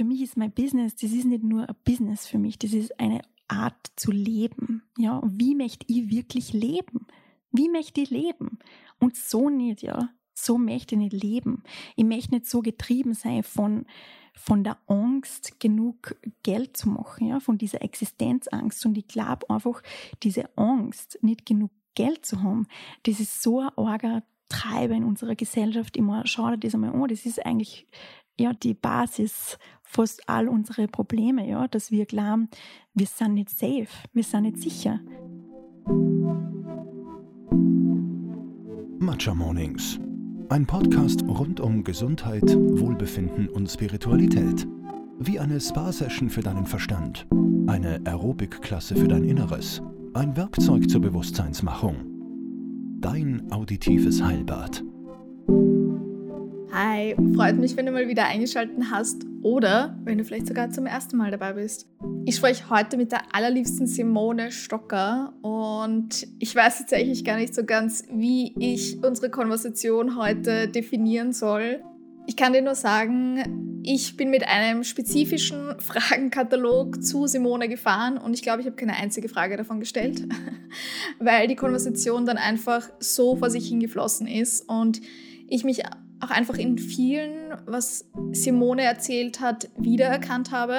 für mich ist mein Business, das ist nicht nur ein Business für mich, das ist eine Art zu leben. Ja, wie möchte ich wirklich leben? Wie möchte ich leben? Und so nicht, ja. So möchte ich nicht leben. Ich möchte nicht so getrieben sein von, von der Angst, genug Geld zu machen, ja, von dieser Existenzangst. Und ich glaube einfach, diese Angst, nicht genug Geld zu haben, das ist so ein arger Treiber in unserer Gesellschaft. Immer schau dir das einmal an, das ist eigentlich ja die Basis fast all unsere Probleme, ja, dass wir glauben, wir sind nicht safe, wir sind nicht sicher. Matcha Mornings. Ein Podcast rund um Gesundheit, Wohlbefinden und Spiritualität. Wie eine Spa-Session für deinen Verstand, eine Aerobic-Klasse für dein Inneres, ein Werkzeug zur Bewusstseinsmachung. Dein auditives Heilbad. Hi, freut mich, wenn du mal wieder eingeschaltet hast oder wenn du vielleicht sogar zum ersten Mal dabei bist. Ich spreche heute mit der allerliebsten Simone Stocker und ich weiß tatsächlich gar nicht so ganz, wie ich unsere Konversation heute definieren soll. Ich kann dir nur sagen, ich bin mit einem spezifischen Fragenkatalog zu Simone gefahren und ich glaube, ich habe keine einzige Frage davon gestellt, weil die Konversation dann einfach so vor sich hingeflossen ist und ich mich auch einfach in vielen, was Simone erzählt hat, wiedererkannt habe.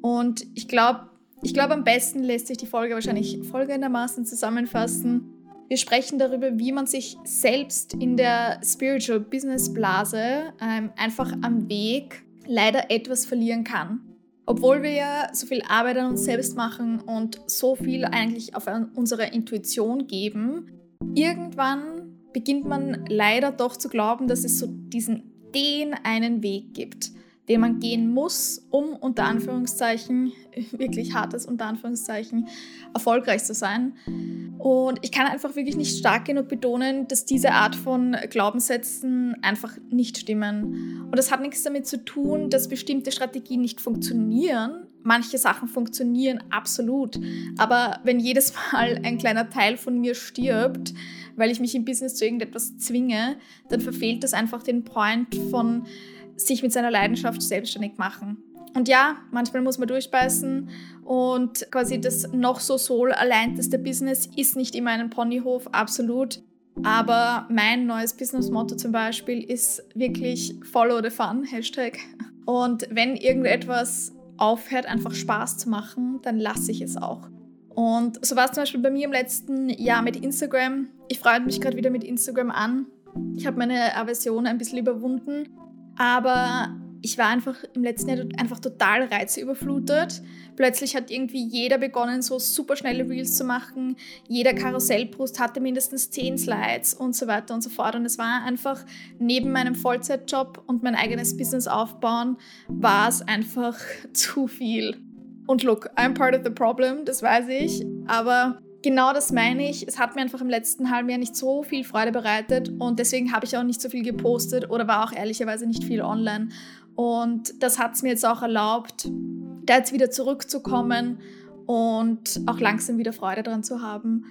Und ich glaube, ich glaube, am besten lässt sich die Folge wahrscheinlich folgendermaßen zusammenfassen. Wir sprechen darüber, wie man sich selbst in der Spiritual Business Blase ähm, einfach am Weg leider etwas verlieren kann. Obwohl wir ja so viel Arbeit an uns selbst machen und so viel eigentlich auf unsere Intuition geben, irgendwann beginnt man leider doch zu glauben, dass es so diesen den einen Weg gibt, den man gehen muss, um unter Anführungszeichen, wirklich hartes unter Anführungszeichen, erfolgreich zu sein. Und ich kann einfach wirklich nicht stark genug betonen, dass diese Art von Glaubenssätzen einfach nicht stimmen. Und das hat nichts damit zu tun, dass bestimmte Strategien nicht funktionieren. Manche Sachen funktionieren absolut. Aber wenn jedes Mal ein kleiner Teil von mir stirbt, weil ich mich im Business zu irgendetwas zwinge, dann verfehlt das einfach den Point von sich mit seiner Leidenschaft selbstständig machen. Und ja, manchmal muss man durchbeißen und quasi das noch so soul alleinteste Business ist nicht immer ein Ponyhof, absolut. Aber mein neues Business-Motto zum Beispiel ist wirklich Follow the Fun, Hashtag. Und wenn irgendetwas aufhört, einfach Spaß zu machen, dann lasse ich es auch. Und so war es zum Beispiel bei mir im letzten Jahr mit Instagram. Ich freue mich gerade wieder mit Instagram an. Ich habe meine Aversion ein bisschen überwunden, aber ich war einfach im letzten Jahr einfach total reizüberflutet. Plötzlich hat irgendwie jeder begonnen, so super schnelle Reels zu machen. Jeder Karussellpost hatte mindestens 10 Slides und so weiter und so fort. Und es war einfach neben meinem Vollzeitjob und mein eigenes Business aufbauen, war es einfach zu viel. Und look, I'm part of the problem, das weiß ich. Aber genau das meine ich. Es hat mir einfach im letzten halben Jahr nicht so viel Freude bereitet und deswegen habe ich auch nicht so viel gepostet oder war auch ehrlicherweise nicht viel online. Und das hat es mir jetzt auch erlaubt, da jetzt wieder zurückzukommen und auch langsam wieder Freude dran zu haben.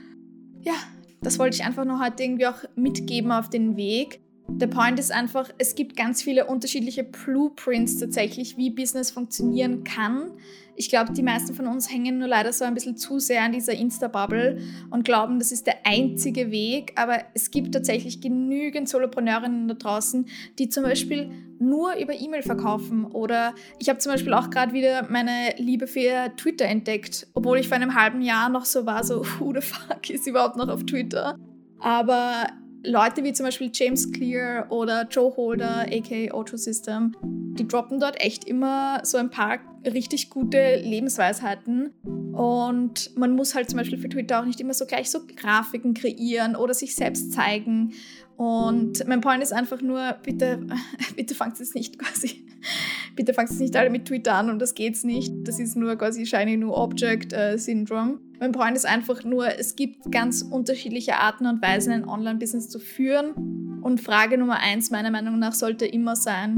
Ja, das wollte ich einfach nur heute irgendwie auch mitgeben auf den Weg. Der Point ist einfach, es gibt ganz viele unterschiedliche Blueprints tatsächlich, wie Business funktionieren kann. Ich glaube, die meisten von uns hängen nur leider so ein bisschen zu sehr an dieser Insta-Bubble und glauben, das ist der einzige Weg. Aber es gibt tatsächlich genügend Solopreneurinnen da draußen, die zum Beispiel nur über E-Mail verkaufen. Oder ich habe zum Beispiel auch gerade wieder meine Liebe für Twitter entdeckt, obwohl ich vor einem halben Jahr noch so war, so, who the fuck ist überhaupt noch auf Twitter? Aber Leute wie zum Beispiel James Clear oder Joe Holder, aka Auto System, die droppen dort echt immer so ein paar richtig gute Lebensweisheiten. Und man muss halt zum Beispiel für Twitter auch nicht immer so gleich so Grafiken kreieren oder sich selbst zeigen. Und mein Point ist einfach nur, bitte, bitte fangt es nicht quasi, bitte fangt es nicht alle mit Twitter an und das geht's nicht. Das ist nur quasi Shiny New Object äh, Syndrome. Mein Point ist einfach nur, es gibt ganz unterschiedliche Arten und Weisen, ein Online-Business zu führen. Und Frage Nummer eins meiner Meinung nach sollte immer sein,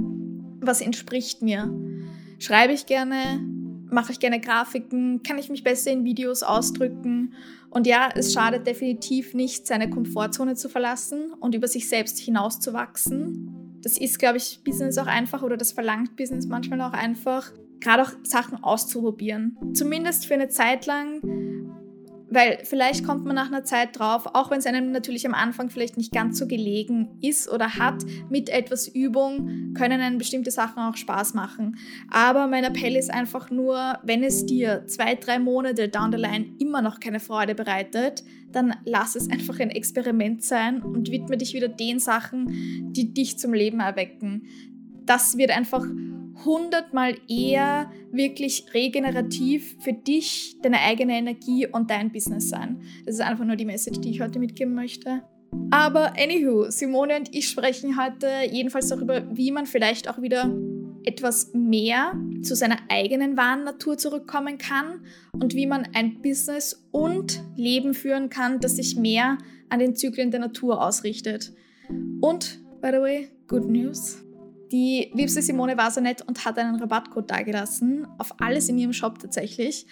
was entspricht mir? Schreibe ich gerne? Mache ich gerne Grafiken? Kann ich mich besser in Videos ausdrücken? Und ja, es schadet definitiv nicht, seine Komfortzone zu verlassen und über sich selbst hinauszuwachsen. das ist, glaube ich, Business auch einfach oder das verlangt Business manchmal auch einfach, gerade auch Sachen auszuprobieren. Zumindest für eine Zeit lang weil vielleicht kommt man nach einer Zeit drauf, auch wenn es einem natürlich am Anfang vielleicht nicht ganz so gelegen ist oder hat, mit etwas Übung können einem bestimmte Sachen auch Spaß machen. Aber mein Appell ist einfach nur, wenn es dir zwei, drei Monate down the line immer noch keine Freude bereitet, dann lass es einfach ein Experiment sein und widme dich wieder den Sachen, die dich zum Leben erwecken. Das wird einfach hundertmal eher wirklich regenerativ für dich, deine eigene Energie und dein Business sein. Das ist einfach nur die Message, die ich heute mitgeben möchte. Aber anywho, Simone und ich sprechen heute jedenfalls darüber, wie man vielleicht auch wieder etwas mehr zu seiner eigenen wahren Natur zurückkommen kann und wie man ein Business und Leben führen kann, das sich mehr an den Zyklen der Natur ausrichtet. Und, by the way, good news. Die liebste Simone war so nett und hat einen Rabattcode dagelassen, auf alles in ihrem Shop tatsächlich.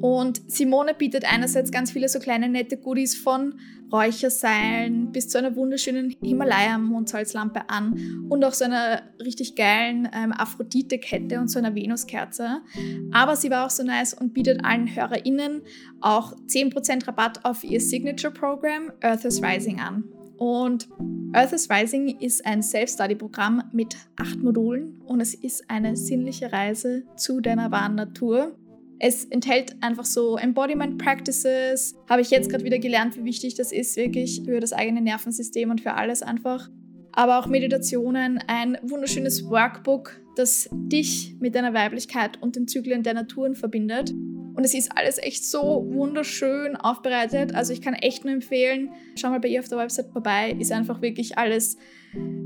Und Simone bietet einerseits ganz viele so kleine nette Goodies von Räucherseilen bis zu einer wunderschönen Himalaya-Mondsalzlampe an und auch so einer richtig geilen ähm, Aphrodite-Kette und so einer Venuskerze. Aber sie war auch so nice und bietet allen HörerInnen auch 10% Rabatt auf ihr Signature-Programm Earth is Rising an. Und Earth is Rising ist ein Self-Study-Programm mit acht Modulen und es ist eine sinnliche Reise zu deiner wahren Natur. Es enthält einfach so Embodiment Practices. Habe ich jetzt gerade wieder gelernt, wie wichtig das ist, wirklich für das eigene Nervensystem und für alles einfach. Aber auch Meditationen, ein wunderschönes Workbook, das dich mit deiner Weiblichkeit und den Zyklen der Naturen verbindet. Und es ist alles echt so wunderschön aufbereitet. Also ich kann echt nur empfehlen, schau mal bei ihr auf der Website vorbei. Ist einfach wirklich alles.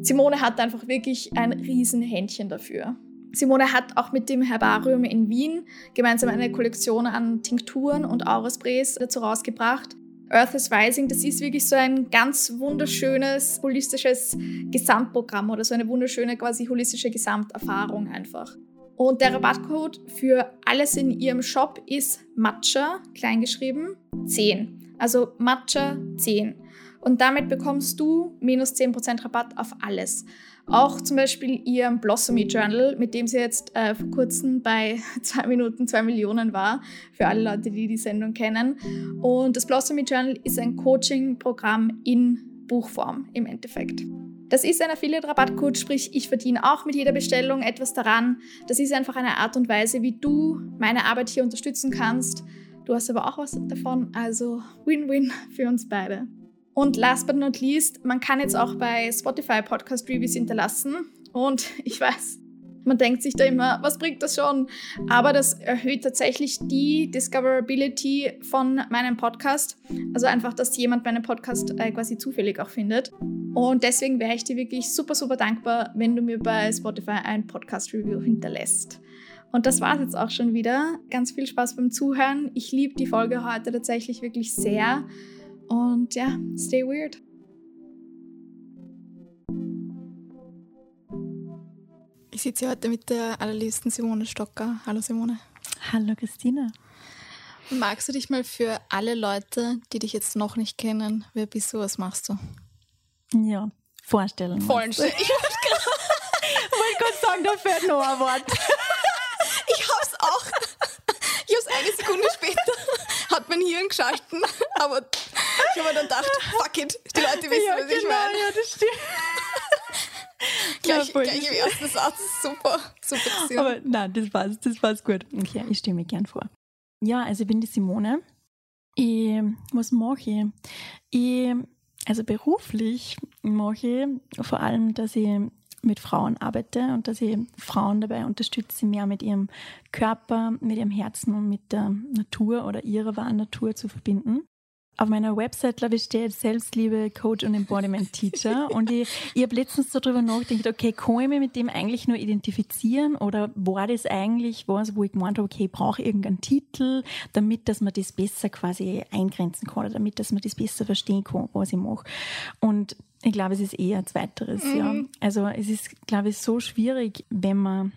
Simone hat einfach wirklich ein Riesenhändchen dafür. Simone hat auch mit dem Herbarium in Wien gemeinsam eine Kollektion an Tinkturen und Aurasprays dazu rausgebracht. Earth is Rising, das ist wirklich so ein ganz wunderschönes holistisches Gesamtprogramm oder so eine wunderschöne quasi holistische Gesamterfahrung einfach. Und der Rabattcode für alles in ihrem Shop ist Matcha, kleingeschrieben, 10. Also Matcha 10. Und damit bekommst du minus 10% Rabatt auf alles. Auch zum Beispiel ihr Blossomy Journal, mit dem sie jetzt äh, vor kurzem bei 2 Minuten 2 Millionen war, für alle Leute, die die Sendung kennen. Und das Blossomy Journal ist ein Coaching-Programm in Buchform im Endeffekt. Das ist ein Affiliate-Rabattcode, sprich, ich verdiene auch mit jeder Bestellung etwas daran. Das ist einfach eine Art und Weise, wie du meine Arbeit hier unterstützen kannst. Du hast aber auch was davon, also Win-Win für uns beide. Und last but not least, man kann jetzt auch bei Spotify Podcast Reviews hinterlassen. Und ich weiß, man denkt sich da immer, was bringt das schon? Aber das erhöht tatsächlich die Discoverability von meinem Podcast. Also einfach, dass jemand meinen Podcast äh, quasi zufällig auch findet. Und deswegen wäre ich dir wirklich super, super dankbar, wenn du mir bei Spotify ein Podcast-Review hinterlässt. Und das war es jetzt auch schon wieder. Ganz viel Spaß beim Zuhören. Ich liebe die Folge heute tatsächlich wirklich sehr. Und ja, stay weird. Ich sitze heute mit der allerliebsten Simone Stocker. Hallo Simone. Hallo Christina. Magst du dich mal für alle Leute, die dich jetzt noch nicht kennen, wer bist du, was machst du? Ja, vorstellen. Vollen Ich wollte gerade sagen, da fehlt noch ein Wort. ich hab's auch. Ich hab's eine Sekunde später, hat mein Hirn geschalten, aber ich habe dann gedacht, fuck it, die Leute wissen, ja, was genau, ich meine. Ja, das stimmt gleich, ja, gleich im ersten Satz. Super, super. Aber nein, das war's, das war's gut. Okay, ich stelle mir gern vor. Ja, also ich bin die Simone. Ich, was mache ich? ich? Also beruflich mache ich vor allem, dass ich mit Frauen arbeite und dass ich Frauen dabei unterstütze, mehr mit ihrem Körper, mit ihrem Herzen und mit der Natur oder ihrer wahren Natur zu verbinden auf meiner Website, glaube ich, steht Selbstliebe, Coach und Embodiment Teacher. und ich, ich habe letztens darüber nachgedacht, okay, kann ich mich mit dem eigentlich nur identifizieren oder war das eigentlich was, wo ich gemeint habe, okay, ich brauche irgendeinen Titel, damit, dass man das besser quasi eingrenzen kann oder damit, dass man das besser verstehen kann, was ich mache. Und ich glaube, es ist eher zweiteres, mhm. ja. Also es ist, glaube ich, so schwierig, wenn man,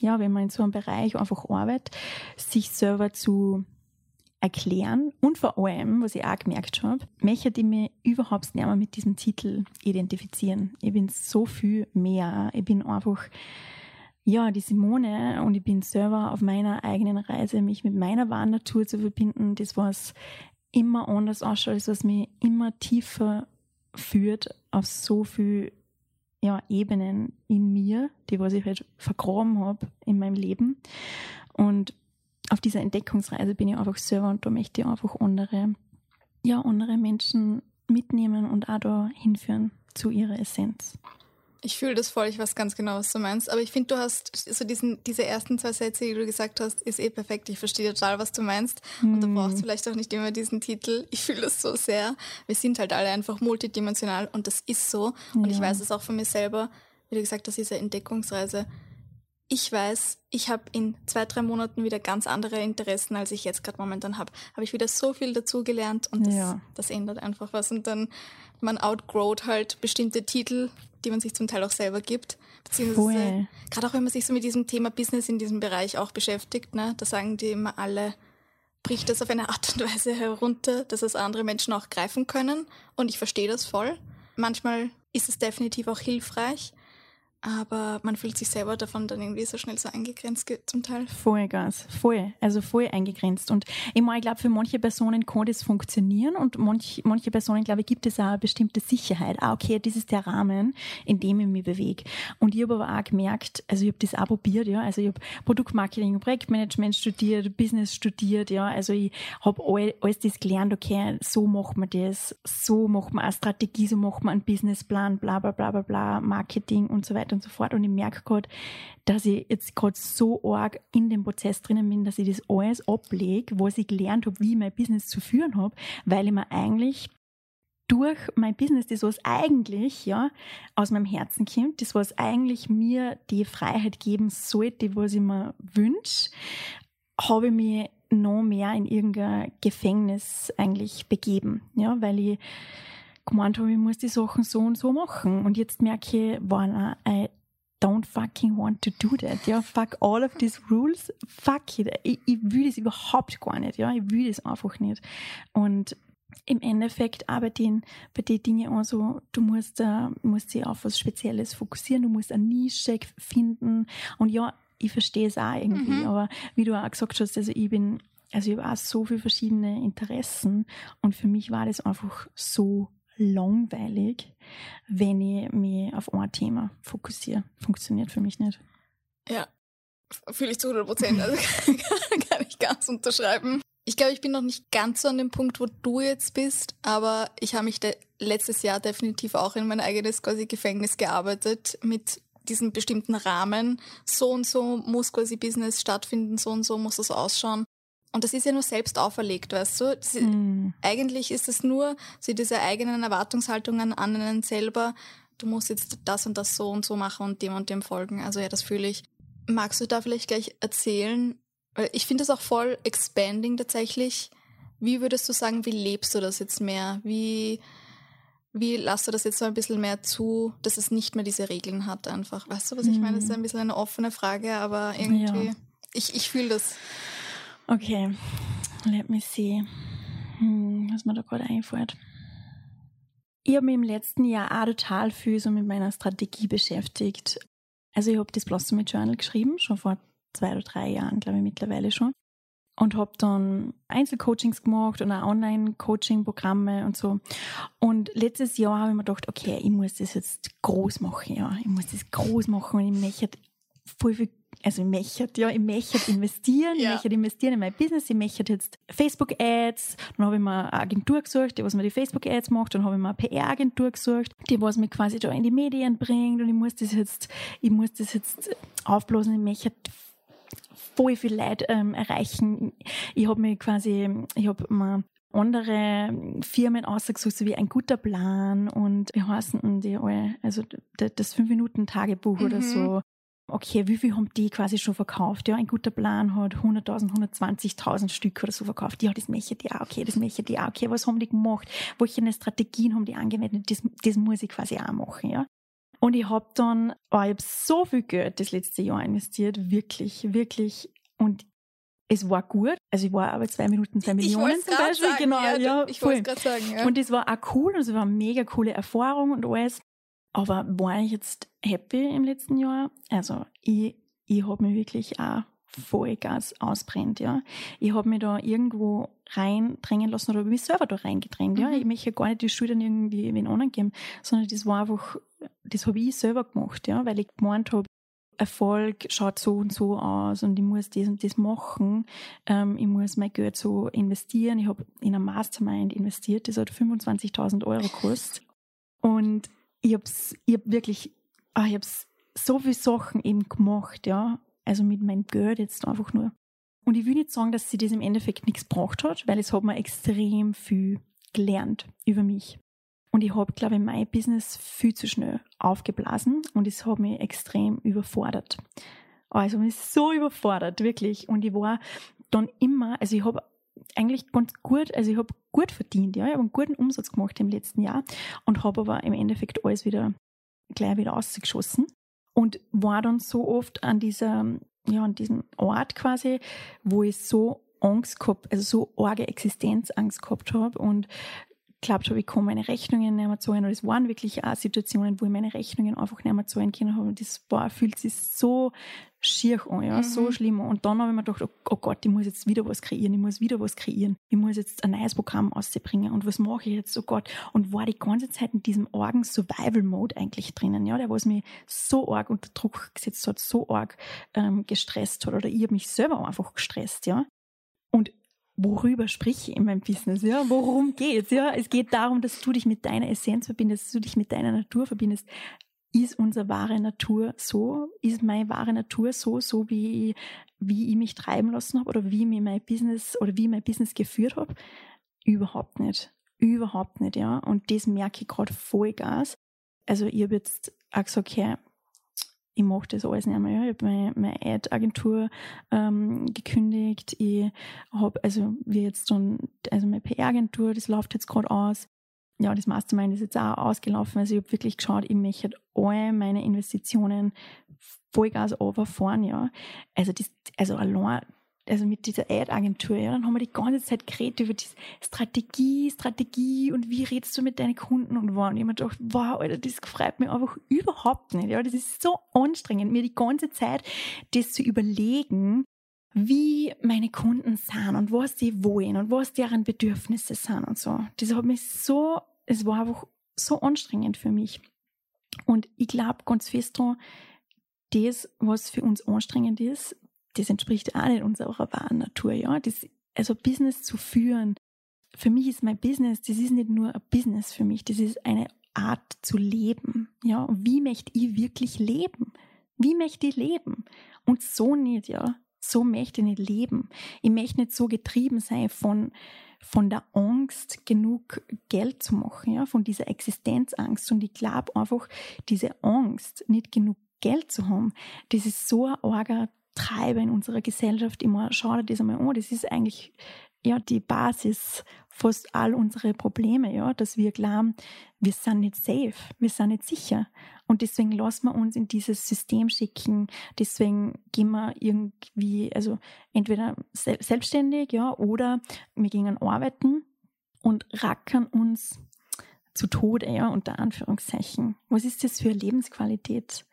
ja, wenn man in so einem Bereich einfach arbeitet, sich selber zu erklären und vor allem, was ich auch gemerkt habe, möchte ich mich überhaupt nicht mehr mit diesem Titel identifizieren. Ich bin so viel mehr. Ich bin einfach, ja, die Simone und ich bin selber auf meiner eigenen Reise, mich mit meiner wahren Natur zu verbinden. Das, was immer anders ausschaut, das, was mich immer tiefer führt auf so viel ja, Ebenen in mir, die was ich halt vergraben habe in meinem Leben. Und auf dieser Entdeckungsreise bin ich einfach selber und da möchte ich einfach andere, ja, andere Menschen mitnehmen und auch da hinführen zu ihrer Essenz. Ich fühle das voll, ich weiß ganz genau, was du meinst. Aber ich finde, du hast so diesen, diese ersten zwei Sätze, die du gesagt hast, ist eh perfekt. Ich verstehe total, was du meinst. Und du brauchst hm. vielleicht auch nicht immer diesen Titel. Ich fühle das so sehr. Wir sind halt alle einfach multidimensional und das ist so. Und ja. ich weiß es auch von mir selber, wie du gesagt hast, diese Entdeckungsreise ich weiß, ich habe in zwei, drei Monaten wieder ganz andere Interessen, als ich jetzt gerade momentan habe. Habe ich wieder so viel dazugelernt und das, ja. das ändert einfach was. Und dann, man outgrowt halt bestimmte Titel, die man sich zum Teil auch selber gibt. Beziehungsweise, gerade auch wenn man sich so mit diesem Thema Business in diesem Bereich auch beschäftigt, ne, da sagen die immer alle, bricht das auf eine Art und Weise herunter, dass es andere Menschen auch greifen können. Und ich verstehe das voll. Manchmal ist es definitiv auch hilfreich aber man fühlt sich selber davon dann irgendwie so schnell so eingegrenzt zum Teil. Voll ganz, voll, also voll eingegrenzt. Und ich meine, ich glaube, für manche Personen kann das funktionieren und manch, manche Personen, glaube ich, gibt es auch eine bestimmte Sicherheit. Ah, okay, das ist der Rahmen, in dem ich mich bewege. Und ich habe aber auch gemerkt, also ich habe das auch probiert, ja, also ich habe Produktmarketing Projektmanagement studiert, Business studiert, ja, also ich habe all, alles das gelernt, okay, so macht man das, so macht man eine Strategie, so macht man einen Businessplan, bla bla bla bla bla, Marketing und so weiter und so fort. Und ich merke gerade, dass ich jetzt gerade so arg in dem Prozess drinnen bin, dass ich das alles ablege, was ich gelernt habe, wie ich mein Business zu führen habe, weil ich mir eigentlich durch mein Business, das was eigentlich ja aus meinem Herzen kommt, das was eigentlich mir die Freiheit geben sollte, was ich mir wünsche, habe ich mich noch mehr in irgendein Gefängnis eigentlich begeben, ja, weil ich gemeint habe, ich muss die Sachen so und so machen. Und jetzt merke ich, wow, I don't fucking want to do that. Ja, fuck all of these rules. Fuck it. Ich, ich will das überhaupt gar nicht. Ja, ich will das einfach nicht. Und im Endeffekt arbeite ich bei den Dingen auch so, du musst, uh, musst dich auf was Spezielles fokussieren, du musst eine Nische finden. Und ja, ich verstehe es auch irgendwie, mhm. aber wie du auch gesagt hast, also ich bin, also ich habe auch so viele verschiedene Interessen und für mich war das einfach so langweilig, wenn ich mich auf ein Thema fokussiere. Funktioniert für mich nicht. Ja, fühle ich zu 100 Prozent. Also kann ich ganz unterschreiben. Ich glaube, ich bin noch nicht ganz so an dem Punkt, wo du jetzt bist, aber ich habe mich letztes Jahr definitiv auch in mein eigenes quasi Gefängnis gearbeitet mit diesem bestimmten Rahmen. So und so muss quasi Business stattfinden, so und so muss es ausschauen. Und das ist ja nur selbst auferlegt, weißt du? Das, mhm. Eigentlich ist es nur so diese eigenen Erwartungshaltungen an einen selber. Du musst jetzt das und das so und so machen und dem und dem folgen. Also ja, das fühle ich. Magst du da vielleicht gleich erzählen? Weil ich finde das auch voll expanding tatsächlich. Wie würdest du sagen, wie lebst du das jetzt mehr? Wie, wie lässt du das jetzt so ein bisschen mehr zu, dass es nicht mehr diese Regeln hat einfach? Weißt du, was ich meine? Das ist ein bisschen eine offene Frage, aber irgendwie, ja. ich, ich fühle das. Okay, let me see, hm, was mir da gerade einfällt. Ich habe mich im letzten Jahr auch total viel so mit meiner Strategie beschäftigt. Also ich habe das Blossom Journal geschrieben, schon vor zwei oder drei Jahren, glaube ich mittlerweile schon. Und habe dann Einzelcoachings gemacht und auch Online-Coaching-Programme und so. Und letztes Jahr habe ich mir gedacht, okay, ich muss das jetzt groß machen, ja. Ich muss das groß machen und ich möchte voll viel also ich möchte, ja, ich möchte investieren, ja. ich möchte investieren in mein Business, ich möchte jetzt Facebook-Ads, dann habe ich mir eine Agentur gesucht, die was mir die Facebook-Ads macht, dann habe ich mir eine PR-Agentur gesucht, die was mich quasi da in die Medien bringt und ich muss das jetzt, ich muss das jetzt aufblasen, ich möchte voll viel Leute ähm, erreichen. Ich habe mir quasi, ich habe mir andere Firmen ausgesucht, so wie ein guter Plan und wie heißen die alle? Also das 5-Minuten-Tagebuch mhm. oder so okay, wie viel haben die quasi schon verkauft? Ja, ein guter Plan hat 100.000, 120.000 Stück oder so verkauft. Ja, das möchte die auch, okay, das möchte die auch, okay, was haben die gemacht? Welche Strategien haben die angewendet? Das, das muss ich quasi auch machen, ja. Und ich habe dann, oh, ich habe so viel Geld das letzte Jahr investiert, wirklich, wirklich. Und es war gut. Also ich war aber zwei Minuten, zwei Millionen zum Beispiel. Sagen, genau, ja, ja, ich wollte gerade sagen, ja. Und das war auch cool, also war eine mega coole Erfahrung und alles. Aber war ich jetzt happy im letzten Jahr? Also ich, ich habe mich wirklich auch Vollgas ausbrennt, ja. Ich habe mich da irgendwo reindrängen lassen oder habe mich selber da reingedrängt, ja. Mhm. Ich möchte ja gar nicht die Schuld dann irgendwie wen anderen geben, sondern das war einfach, das habe ich selber gemacht, ja, weil ich gemeint habe, Erfolg schaut so und so aus und ich muss das und das machen. Ähm, ich muss mein Geld so investieren. Ich habe in ein Mastermind investiert, das hat 25.000 Euro gekostet. Und ich habe ich hab wirklich, ah, ich habe so viele Sachen eben gemacht, ja. Also mit meinem Geld jetzt einfach nur. Und ich will nicht sagen, dass sie das im Endeffekt nichts gebracht hat, weil es hat mir extrem viel gelernt über mich. Und ich habe, glaube ich, mein Business viel zu schnell aufgeblasen und es hat mich extrem überfordert. Also mich so überfordert, wirklich. Und ich war dann immer, also ich habe eigentlich ganz gut, also ich habe gut verdient, ja, ich habe einen guten Umsatz gemacht im letzten Jahr und habe aber im Endeffekt alles wieder gleich wieder ausgeschossen und war dann so oft an dieser, ja, an diesem Ort quasi, wo ich so Angst gehabt, also so arge Existenzangst gehabt habe und glaubt habe, ich kann meine Rechnungen nicht mehr zahlen. Und es waren wirklich auch Situationen, wo ich meine Rechnungen einfach nicht mehr zahlen können habe. Und das war, fühlt sich so schier an, ja, Mhm. so schlimm. an. Und dann habe ich mir gedacht, oh, oh Gott, ich muss jetzt wieder was kreieren, ich muss wieder was kreieren. Ich muss jetzt ein neues Programm ausbringen. Und was mache ich jetzt? Oh Gott. Und war die ganze Zeit in diesem argen Survival-Mode eigentlich drinnen, ja, der was mich so arg unter Druck gesetzt hat, so arg ähm, gestresst hat. Oder ich habe mich selber einfach gestresst, ja. Und worüber spreche ich in meinem Business, ja? Worum geht's, ja? Es geht darum, dass du dich mit deiner Essenz verbindest, dass du dich mit deiner Natur verbindest. Ist unsere wahre Natur so? Ist meine wahre Natur so, so wie, wie ich mich treiben lassen habe oder wie mir mein Business oder wie mein Business geführt habe? Überhaupt nicht. Überhaupt nicht, ja. Und das merke ich gerade Vollgas. Also ich habe jetzt auch gesagt, okay, ich mache das alles nicht mehr. Ich habe meine, Ad-Agentur ähm, gekündigt. Ich habe, also wir jetzt dann, also meine PR-Agentur, das läuft jetzt gerade aus. Ja, das Mastermind ist jetzt auch ausgelaufen. Also ich habe wirklich geschaut, ich möchte alle meine Investitionen Vollgas overfahren, ja. Also das, also allein, also mit dieser Ad-Agentur, ja, dann haben wir die ganze Zeit geredet über die Strategie, Strategie und wie redest du mit deinen Kunden und war. Und ich hab mir gedacht, wow, Alter, das freut mich einfach überhaupt nicht, ja. Das ist so anstrengend, mir die ganze Zeit das zu überlegen, wie meine Kunden sind und was die wollen und was deren Bedürfnisse sind und so. Das hat mich so, es war einfach so anstrengend für mich. Und ich glaube ganz fest daran, das, was für uns anstrengend ist, das entspricht auch nicht unserer wahren Natur, ja. Das, also Business zu führen, für mich ist mein Business, das ist nicht nur ein Business für mich, das ist eine Art zu leben, ja. Und wie möchte ich wirklich leben? Wie möchte ich leben? Und so nicht, ja. So möchte ich nicht leben. Ich möchte nicht so getrieben sein von, von der Angst, genug Geld zu machen, ja, von dieser Existenzangst. Und ich glaube einfach, diese Angst, nicht genug Geld zu haben, das ist so ein arger Treiber in unserer Gesellschaft. Immer schau dir das einmal an, das ist eigentlich ja die Basis fast all unsere Probleme, ja, dass wir glauben, wir sind nicht safe, wir sind nicht sicher. Und deswegen lassen wir uns in dieses System schicken, deswegen gehen wir irgendwie, also entweder sel selbstständig, ja, oder wir gehen arbeiten und rackern uns zu Tode, ja, unter Anführungszeichen. Was ist das für eine Lebensqualität?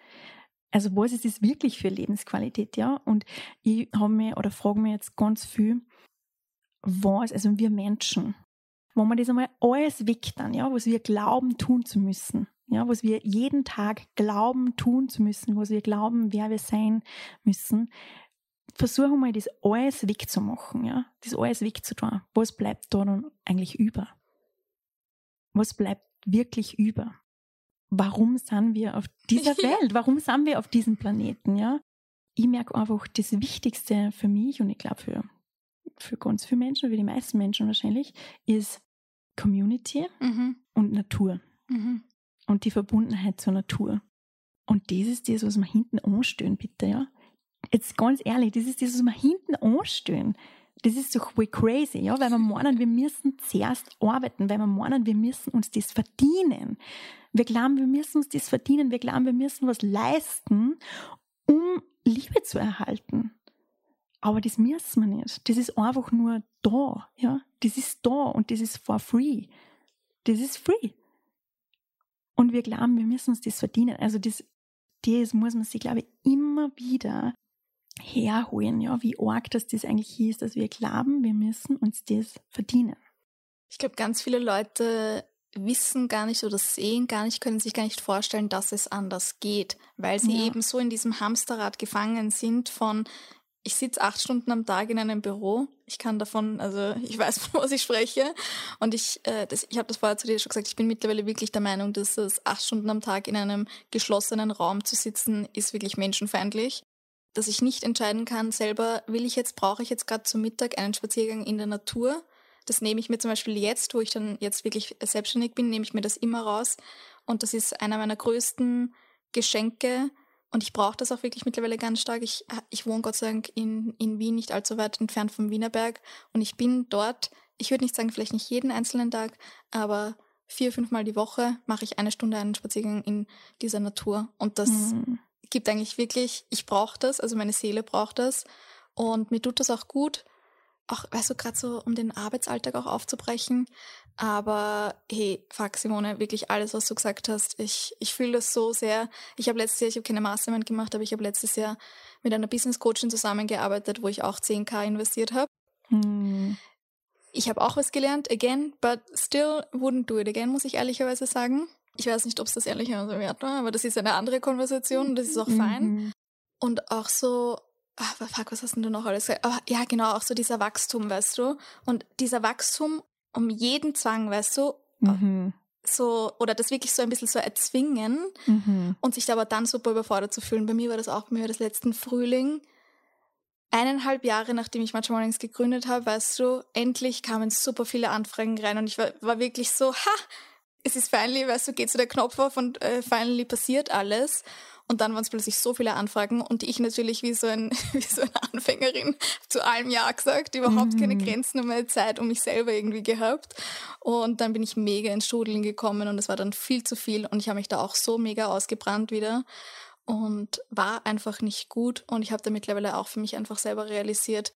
Also was ist das wirklich für Lebensqualität, ja? Und ich habe mir oder frage mir jetzt ganz viel, was, also wir Menschen, wenn wir das einmal alles weg dann, ja, was wir glauben tun zu müssen, ja, was wir jeden Tag glauben tun zu müssen, was wir glauben, wer wir sein müssen, versuchen wir das alles wegzumachen, ja, das alles wegzutun. Was bleibt da dann eigentlich über? Was bleibt wirklich über? Warum sind wir auf dieser Welt? Warum sind wir auf diesem Planeten, ja? Ich merke einfach, das Wichtigste für mich und ich glaube für für ganz viele Menschen, für die meisten Menschen wahrscheinlich, ist Community Mhm. und Natur Mhm. und die Verbundenheit zur Natur. Und das ist das, was wir hinten anstellen, bitte, ja. Jetzt ganz ehrlich, das ist das, was wir hinten anstellen. Das ist doch voll crazy, ja, weil wir meinen, wir müssen zuerst arbeiten, weil wir meinen, wir müssen uns das verdienen. Wir glauben, wir müssen uns das verdienen, wir glauben, wir müssen was leisten, um Liebe zu erhalten. Aber das müssen wir nicht. Das ist einfach nur da, ja. Das ist da und das ist for free. Das ist free. Und wir glauben, wir müssen uns das verdienen. Also das, das muss man sich, glaube ich, immer wieder herholen, ja, wie arg das das eigentlich ist, dass wir glauben, wir müssen uns das verdienen. Ich glaube, ganz viele Leute wissen gar nicht oder sehen gar nicht, können sich gar nicht vorstellen, dass es anders geht, weil sie ja. eben so in diesem Hamsterrad gefangen sind von ich sitze acht Stunden am Tag in einem Büro. Ich kann davon, also ich weiß, von was ich spreche. Und ich, äh, das, ich habe das vorher zu dir schon gesagt, ich bin mittlerweile wirklich der Meinung, dass es acht Stunden am Tag in einem geschlossenen Raum zu sitzen, ist wirklich menschenfeindlich. Dass ich nicht entscheiden kann, selber will ich jetzt, brauche ich jetzt gerade zum Mittag einen Spaziergang in der Natur das nehme ich mir zum Beispiel jetzt, wo ich dann jetzt wirklich selbstständig bin, nehme ich mir das immer raus. Und das ist einer meiner größten Geschenke. Und ich brauche das auch wirklich mittlerweile ganz stark. Ich, ich wohne Gott sei Dank in, in Wien, nicht allzu weit entfernt vom Wienerberg. Und ich bin dort, ich würde nicht sagen, vielleicht nicht jeden einzelnen Tag, aber vier, fünfmal die Woche mache ich eine Stunde einen Spaziergang in dieser Natur. Und das mhm. Gibt eigentlich wirklich, ich brauche das, also meine Seele braucht das. Und mir tut das auch gut auch, weißt du, gerade so, um den Arbeitsalltag auch aufzubrechen. Aber hey, fuck Simone, wirklich alles, was du gesagt hast. Ich, ich fühle das so sehr. Ich habe letztes Jahr, ich habe keine Mastermind gemacht, aber ich habe letztes Jahr mit einer Business Coachin zusammengearbeitet, wo ich auch 10k investiert habe. Hm. Ich habe auch was gelernt, again, but still wouldn't do it again, muss ich ehrlicherweise sagen. Ich weiß nicht, ob es das ehrlicherweise wert war, aber das ist eine andere Konversation, das ist auch fein. Mhm. Und auch so, ach, fuck, was hast denn du noch alles gesagt? Aber ja, genau, auch so dieser Wachstum, weißt du? Und dieser Wachstum um jeden Zwang, weißt du? Mhm. So, oder das wirklich so ein bisschen so erzwingen mhm. und sich aber dann super überfordert zu fühlen. Bei mir war das auch, bei mir war das letzten Frühling. Eineinhalb Jahre, nachdem ich Matcha Mornings gegründet habe, weißt du, endlich kamen super viele Anfragen rein und ich war, war wirklich so, ha, es ist finally, weißt du, geht so der Knopf auf und äh, finally passiert alles. Und dann waren es plötzlich so viele Anfragen und ich natürlich wie so, ein, wie so eine Anfängerin zu allem Ja gesagt, überhaupt mhm. keine Grenzen und meine Zeit um mich selber irgendwie gehabt. Und dann bin ich mega ins Strudeln gekommen und es war dann viel zu viel und ich habe mich da auch so mega ausgebrannt wieder und war einfach nicht gut. Und ich habe da mittlerweile auch für mich einfach selber realisiert,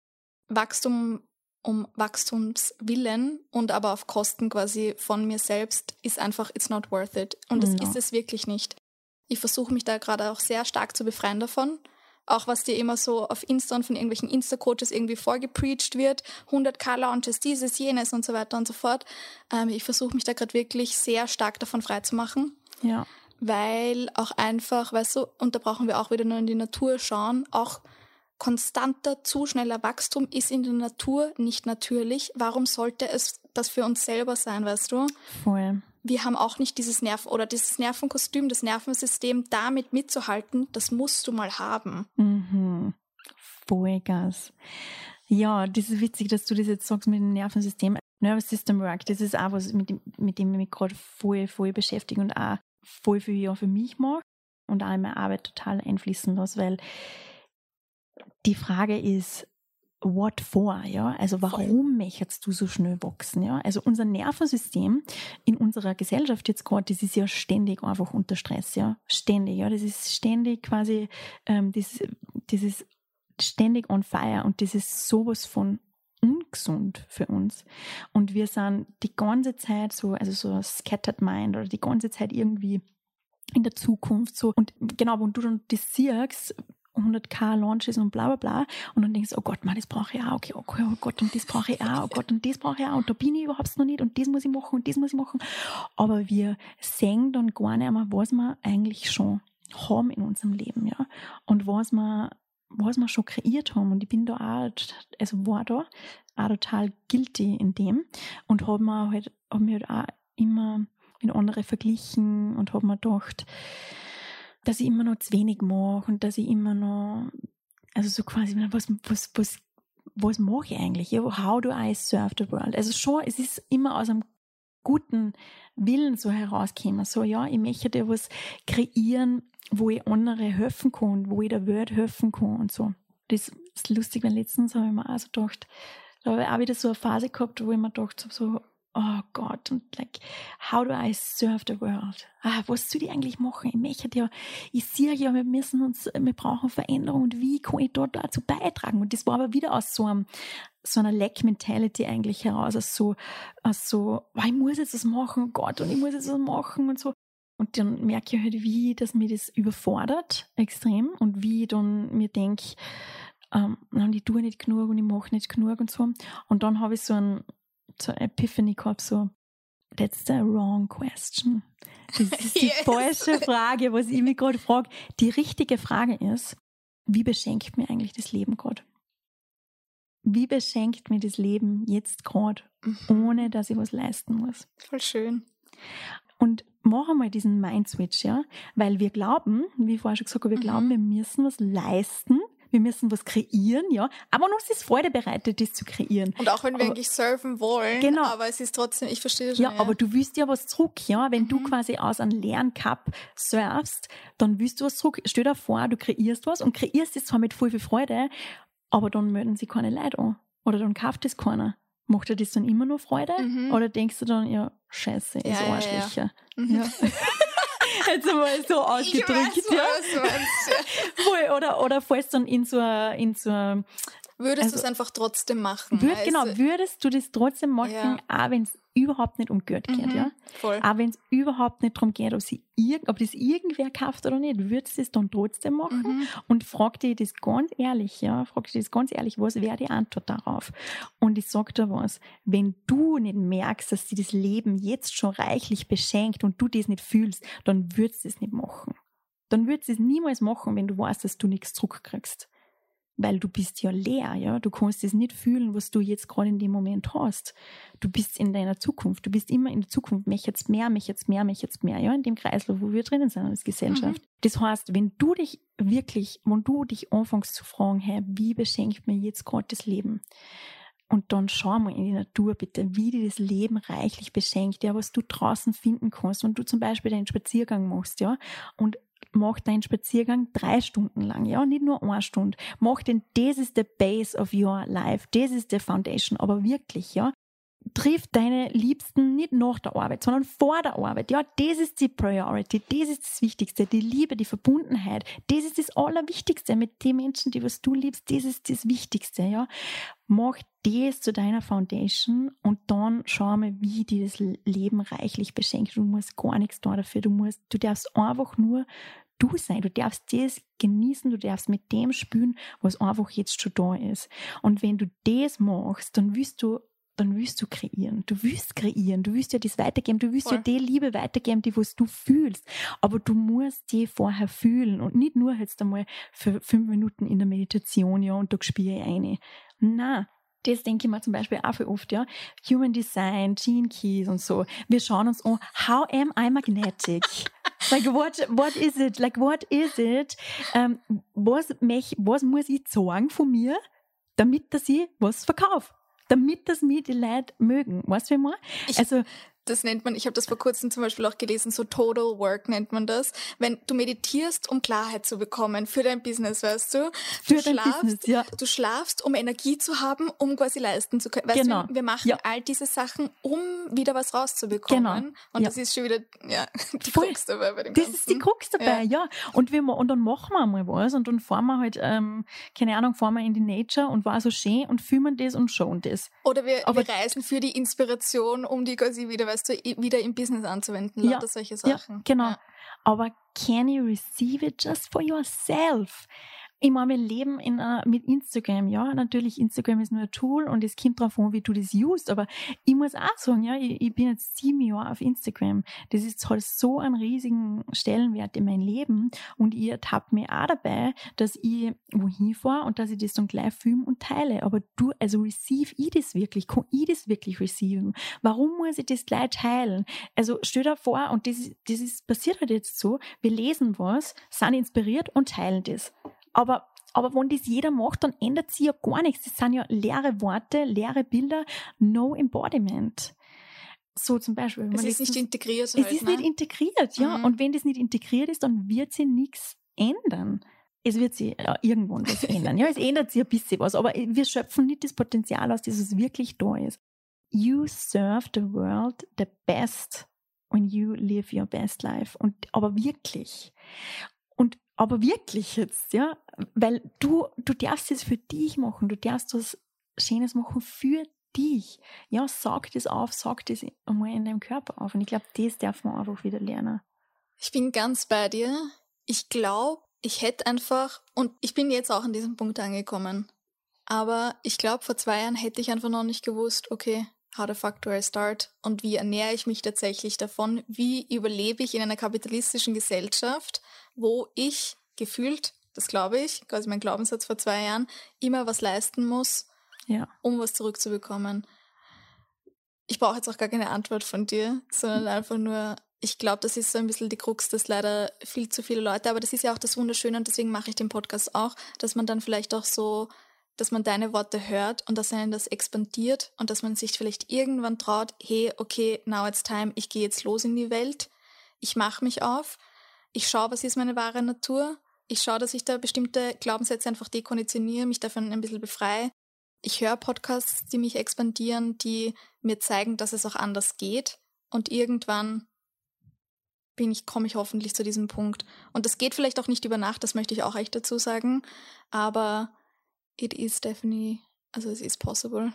Wachstum um Wachstumswillen und aber auf Kosten quasi von mir selbst ist einfach, it's not worth it. Und das ja. ist es wirklich nicht. Ich versuche mich da gerade auch sehr stark zu befreien davon. Auch was dir immer so auf Insta und von irgendwelchen Insta-Coaches irgendwie vorgepreacht wird. 100k Launches, dieses, jenes und so weiter und so fort. Ähm, ich versuche mich da gerade wirklich sehr stark davon frei zu machen. Ja. Weil auch einfach, weißt du, und da brauchen wir auch wieder nur in die Natur schauen, auch konstanter, zu schneller Wachstum ist in der Natur nicht natürlich. Warum sollte es das für uns selber sein, weißt du? Voll wir haben auch nicht dieses Nerven oder dieses Nervenkostüm, das Nervensystem damit mitzuhalten, das musst du mal haben. Mhm. Vollgas. Ja, das ist witzig, dass du das jetzt sagst mit dem Nervensystem. Nervous System Work, das ist auch was, mit dem, mit dem ich mich gerade voll, voll beschäftige und auch voll viel ja für mich mache und auch in meine Arbeit total einfließen lasse, weil die Frage ist, what for, ja? Also warum möchtest du so schnell wachsen, ja? Also unser Nervensystem in unserer Gesellschaft jetzt gerade, das ist ja ständig einfach unter Stress, ja? Ständig, ja? Das ist ständig quasi, ähm, das, das ist ständig on fire und das ist sowas von ungesund für uns. Und wir sind die ganze Zeit so, also so scattered mind oder die ganze Zeit irgendwie in der Zukunft so. Und genau, wenn du dann das siehst, 100k Launches und bla bla bla. Und dann denkst du, oh Gott, man, das brauche ich auch, okay, okay, oh Gott, und das brauche ich auch, oh Gott, und das brauche ich auch, und da bin ich überhaupt noch nicht, und das muss ich machen, und das muss ich machen. Aber wir sehen dann gar nicht mehr, was wir eigentlich schon haben in unserem Leben, ja. Und was wir, was wir schon kreiert haben. Und ich bin da auch, also war da auch total guilty in dem und habe mir halt, hab mir halt auch immer mit anderen verglichen und habe mir gedacht, dass ich immer noch zu wenig mache und dass ich immer noch, also so quasi, was, was, was, was mache ich eigentlich? How do I serve the world? Also schon, es ist immer aus einem guten Willen so herausgekommen. So, ja, ich möchte dir was kreieren, wo ich andere helfen kann, wo ich der Welt helfen kann und so. Das ist lustig, weil letztens habe ich mir auch so gedacht, da habe ich auch wieder so eine Phase gehabt, wo ich mir gedacht habe, so, oh Gott, und like, how do I serve the world? Ah, was soll ich eigentlich machen? Ich möchte ja, ich sehe ja, wir müssen uns, wir brauchen Veränderung und wie kann ich dort dazu beitragen? Und das war aber wieder aus so einem, so einer Lack-Mentality eigentlich heraus, aus so, aus so, oh, ich muss jetzt das machen, oh Gott, und ich muss jetzt das machen und so. Und dann merke ich halt, wie das mir das überfordert, extrem, und wie ich dann mir denke, ähm, ich tue nicht genug und ich mache nicht genug und so. Und dann habe ich so ein, so eine Epiphany gehabt, so, that's the wrong question. Das ist die yes. falsche Frage, was ich mich gerade frage. Die richtige Frage ist, wie beschenkt mir eigentlich das Leben gerade? Wie beschenkt mir das Leben jetzt gerade, mhm. ohne dass ich was leisten muss? Voll schön. Und machen wir diesen Mind-Switch, ja, weil wir glauben, wie ich vorher schon gesagt habe, wir mhm. glauben, wir müssen was leisten, wir müssen was kreieren, ja, aber uns ist Freude bereitet, das zu kreieren. Und auch wenn wir aber, eigentlich surfen wollen, genau. aber es ist trotzdem, ich verstehe schon. Ja, ja, aber du willst ja was zurück, ja, wenn mhm. du quasi aus einem leeren Cup surfst, dann willst du was zurück. Stell dir vor, du kreierst was und kreierst es zwar mit voll viel Freude, aber dann melden sie keine Leute an. Oder dann kauft es keiner. Macht dir das dann immer nur Freude? Mhm. Oder denkst du dann, ja, scheiße, ist ja, Arschlöcher. Ja, ja. ja. Jetzt einmal so ausgedrückt, weiß, ja. Was, oder, oder fällst dann in so, in so Würdest also, du es einfach trotzdem machen? Würd, genau, würdest du das trotzdem machen, ja. auch wenn es überhaupt nicht um Geld geht, mhm, ja? Voll. Auch wenn es überhaupt nicht darum geht, ob, sie irg ob das irgendwer kauft oder nicht, würdest du es dann trotzdem machen? Mhm. Und frag dir das ganz ehrlich, ja? Frag dir das ganz ehrlich, was wäre die Antwort darauf? Und ich sag dir was, wenn du nicht merkst, dass dir das Leben jetzt schon reichlich beschenkt und du das nicht fühlst, dann würdest du es nicht machen. Dann würdest du es niemals machen, wenn du weißt, dass du nichts zurückkriegst weil du bist ja leer, ja. Du kannst es nicht fühlen, was du jetzt gerade in dem Moment hast. Du bist in deiner Zukunft. Du bist immer in der Zukunft. Mich jetzt mehr, mich jetzt mehr, mich jetzt mehr, ja. In dem Kreislauf, wo wir drinnen sind als Gesellschaft. Mhm. Das heißt, wenn du dich wirklich, wenn du dich anfängst zu fragen, hey, wie beschenkt mir jetzt gerade das Leben? Und dann schau mal in die Natur bitte, wie dir das Leben reichlich beschenkt, ja, was du draußen finden kannst. Wenn du zum Beispiel deinen Spaziergang machst, ja, und mach deinen Spaziergang drei Stunden lang, ja, nicht nur eine Stunde. Mach den, das ist the base of your life, das ist the foundation, aber wirklich, ja. Triff deine Liebsten nicht nach der Arbeit, sondern vor der Arbeit. Ja, das ist die Priority, das ist das Wichtigste. Die Liebe, die Verbundenheit, das ist das Allerwichtigste. Mit den Menschen, die was du liebst, das ist das Wichtigste. Ja, mach das zu deiner Foundation und dann schau mal, wie dir das Leben reichlich beschenkt. Du musst gar nichts da dafür. Du musst, du darfst einfach nur du sein. Du darfst das genießen, du darfst mit dem spüren, was einfach jetzt schon da ist. Und wenn du das machst, dann wirst du dann willst du kreieren. Du willst kreieren. Du willst ja das weitergeben. Du willst Voll. ja die Liebe weitergeben, die was du fühlst. Aber du musst die vorher fühlen und nicht nur jetzt einmal für fünf Minuten in der Meditation, ja, und da spiele ich eine. Na, das denke ich mir zum Beispiel auch viel oft, ja. Human Design, Gene Keys und so. Wir schauen uns an, how am I magnetic? like what what is it? Like what is it? Ähm, was, mich, was muss ich sagen von mir, damit dass ich was verkaufe? Damit das mir die Leute mögen. Weißt du, wie ich meine? Also das nennt man, ich habe das vor kurzem zum Beispiel auch gelesen, so Total Work nennt man das. Wenn du meditierst, um Klarheit zu bekommen für dein Business, weißt du? Du für dein Business, ja. Du schlafst, um Energie zu haben, um quasi leisten zu können. Weißt genau. du, wir machen ja. all diese Sachen, um wieder was rauszubekommen. Genau. Und ja. das ist schon wieder ja, die Voll. Krux dabei bei dem Das Ganzen. ist die Krux dabei, ja. Und, wir, und dann machen wir mal was und dann fahren wir halt, ähm, keine Ahnung, fahren wir in die Nature und war so schön und filmen das und schauen das. Oder wir, Aber wir reisen für die Inspiration, um die quasi wieder, weißt du, wieder im Business anzuwenden, lauter ja, solche Sachen. Ja, genau. Ja. Aber can you receive it just for yourself? Ich meine, wir leben in, uh, mit Instagram, ja, natürlich, Instagram ist nur ein Tool und es kommt darauf an, wie du das usst, aber ich muss auch sagen, ja, ich, ich bin jetzt sieben Jahre auf Instagram. Das ist halt so einen riesigen Stellenwert in meinem Leben und ihr ertappt mir auch dabei, dass ich wohin fahre und dass ich das dann gleich filme und teile. Aber du, also receive ich das wirklich? Kann ich das wirklich receiven? Warum muss ich das gleich teilen? Also stell dir vor, und das, das ist, passiert halt jetzt so, wir lesen was, sind inspiriert und teilen das. Aber, aber wenn das jeder macht, dann ändert sich ja gar nichts. Das sind ja leere Worte, leere Bilder, no embodiment. So zum Beispiel. Es ist nicht integriert. Halt, es ist ne? nicht integriert, ja. Mhm. Und wenn das nicht integriert ist, dann wird sich nichts ändern. Es wird sich ja, irgendwann was ändern. Ja, es ändert sich ein bisschen was, aber wir schöpfen nicht das Potenzial aus, das es wirklich da ist. you serve the world the best when you live your best life. Und aber wirklich. Und aber wirklich jetzt, ja, weil du, du darfst es für dich machen, du darfst was Schönes machen für dich. Ja, sag das auf, sag das einmal in deinem Körper auf. Und ich glaube, das darf man einfach wieder lernen. Ich bin ganz bei dir. Ich glaube, ich hätte einfach, und ich bin jetzt auch an diesem Punkt angekommen, aber ich glaube, vor zwei Jahren hätte ich einfach noch nicht gewusst, okay, how the fuck do I start? Und wie ernähre ich mich tatsächlich davon? Wie überlebe ich in einer kapitalistischen Gesellschaft, wo ich gefühlt, das glaube ich, quasi mein Glaubenssatz vor zwei Jahren, immer was leisten muss, ja. um was zurückzubekommen. Ich brauche jetzt auch gar keine Antwort von dir, sondern einfach nur, ich glaube, das ist so ein bisschen die Krux, dass leider viel zu viele Leute, aber das ist ja auch das Wunderschöne und deswegen mache ich den Podcast auch, dass man dann vielleicht auch so, dass man deine Worte hört und dass einen das expandiert und dass man sich vielleicht irgendwann traut, hey, okay, now it's time, ich gehe jetzt los in die Welt, ich mache mich auf, ich schaue, was ist meine wahre Natur, ich schaue, dass ich da bestimmte Glaubenssätze einfach dekonditioniere, mich davon ein bisschen befreie. Ich höre Podcasts, die mich expandieren, die mir zeigen, dass es auch anders geht und irgendwann bin ich, komme ich hoffentlich zu diesem Punkt. Und das geht vielleicht auch nicht über Nacht, das möchte ich auch echt dazu sagen. Aber it is definitely, also es ist possible.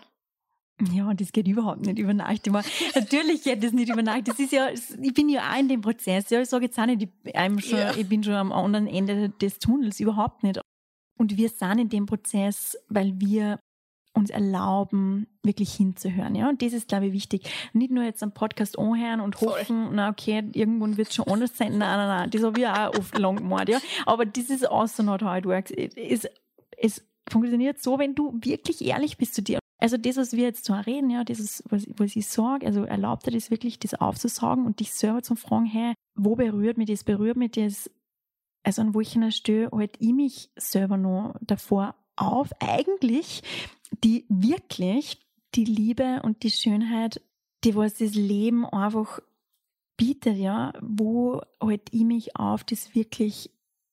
Ja, das geht überhaupt nicht über Nacht. Immer. Natürlich geht das nicht über Nacht. Das ist ja, ich bin ja auch in dem Prozess. Ja, ich sage jetzt auch nicht, ich, schon, ja. ich bin schon am anderen Ende des Tunnels, überhaupt nicht. Und wir sind in dem Prozess, weil wir uns erlauben, wirklich hinzuhören. Ja? Und das ist, glaube ich, wichtig. Nicht nur jetzt am Podcast anhören und hoffen, Voll. na okay, irgendwann wird es schon anders sein. Nein, nein, nein, das habe ich auch oft lang gemacht. Ja? Aber das ist also not how it works. Es, es funktioniert so, wenn du wirklich ehrlich bist zu dir. Also das, was wir jetzt so reden, ja, das ist, was, was ich sage, also erlaubt dir das wirklich, das aufzusagen und dich selber zu fragen, hey, wo berührt mich das, berührt mich das, also an welcher Stelle halt ich mich selber noch davor auf, eigentlich die wirklich die Liebe und die Schönheit, die was das Leben einfach bietet, ja, wo halt ich mich auf, das wirklich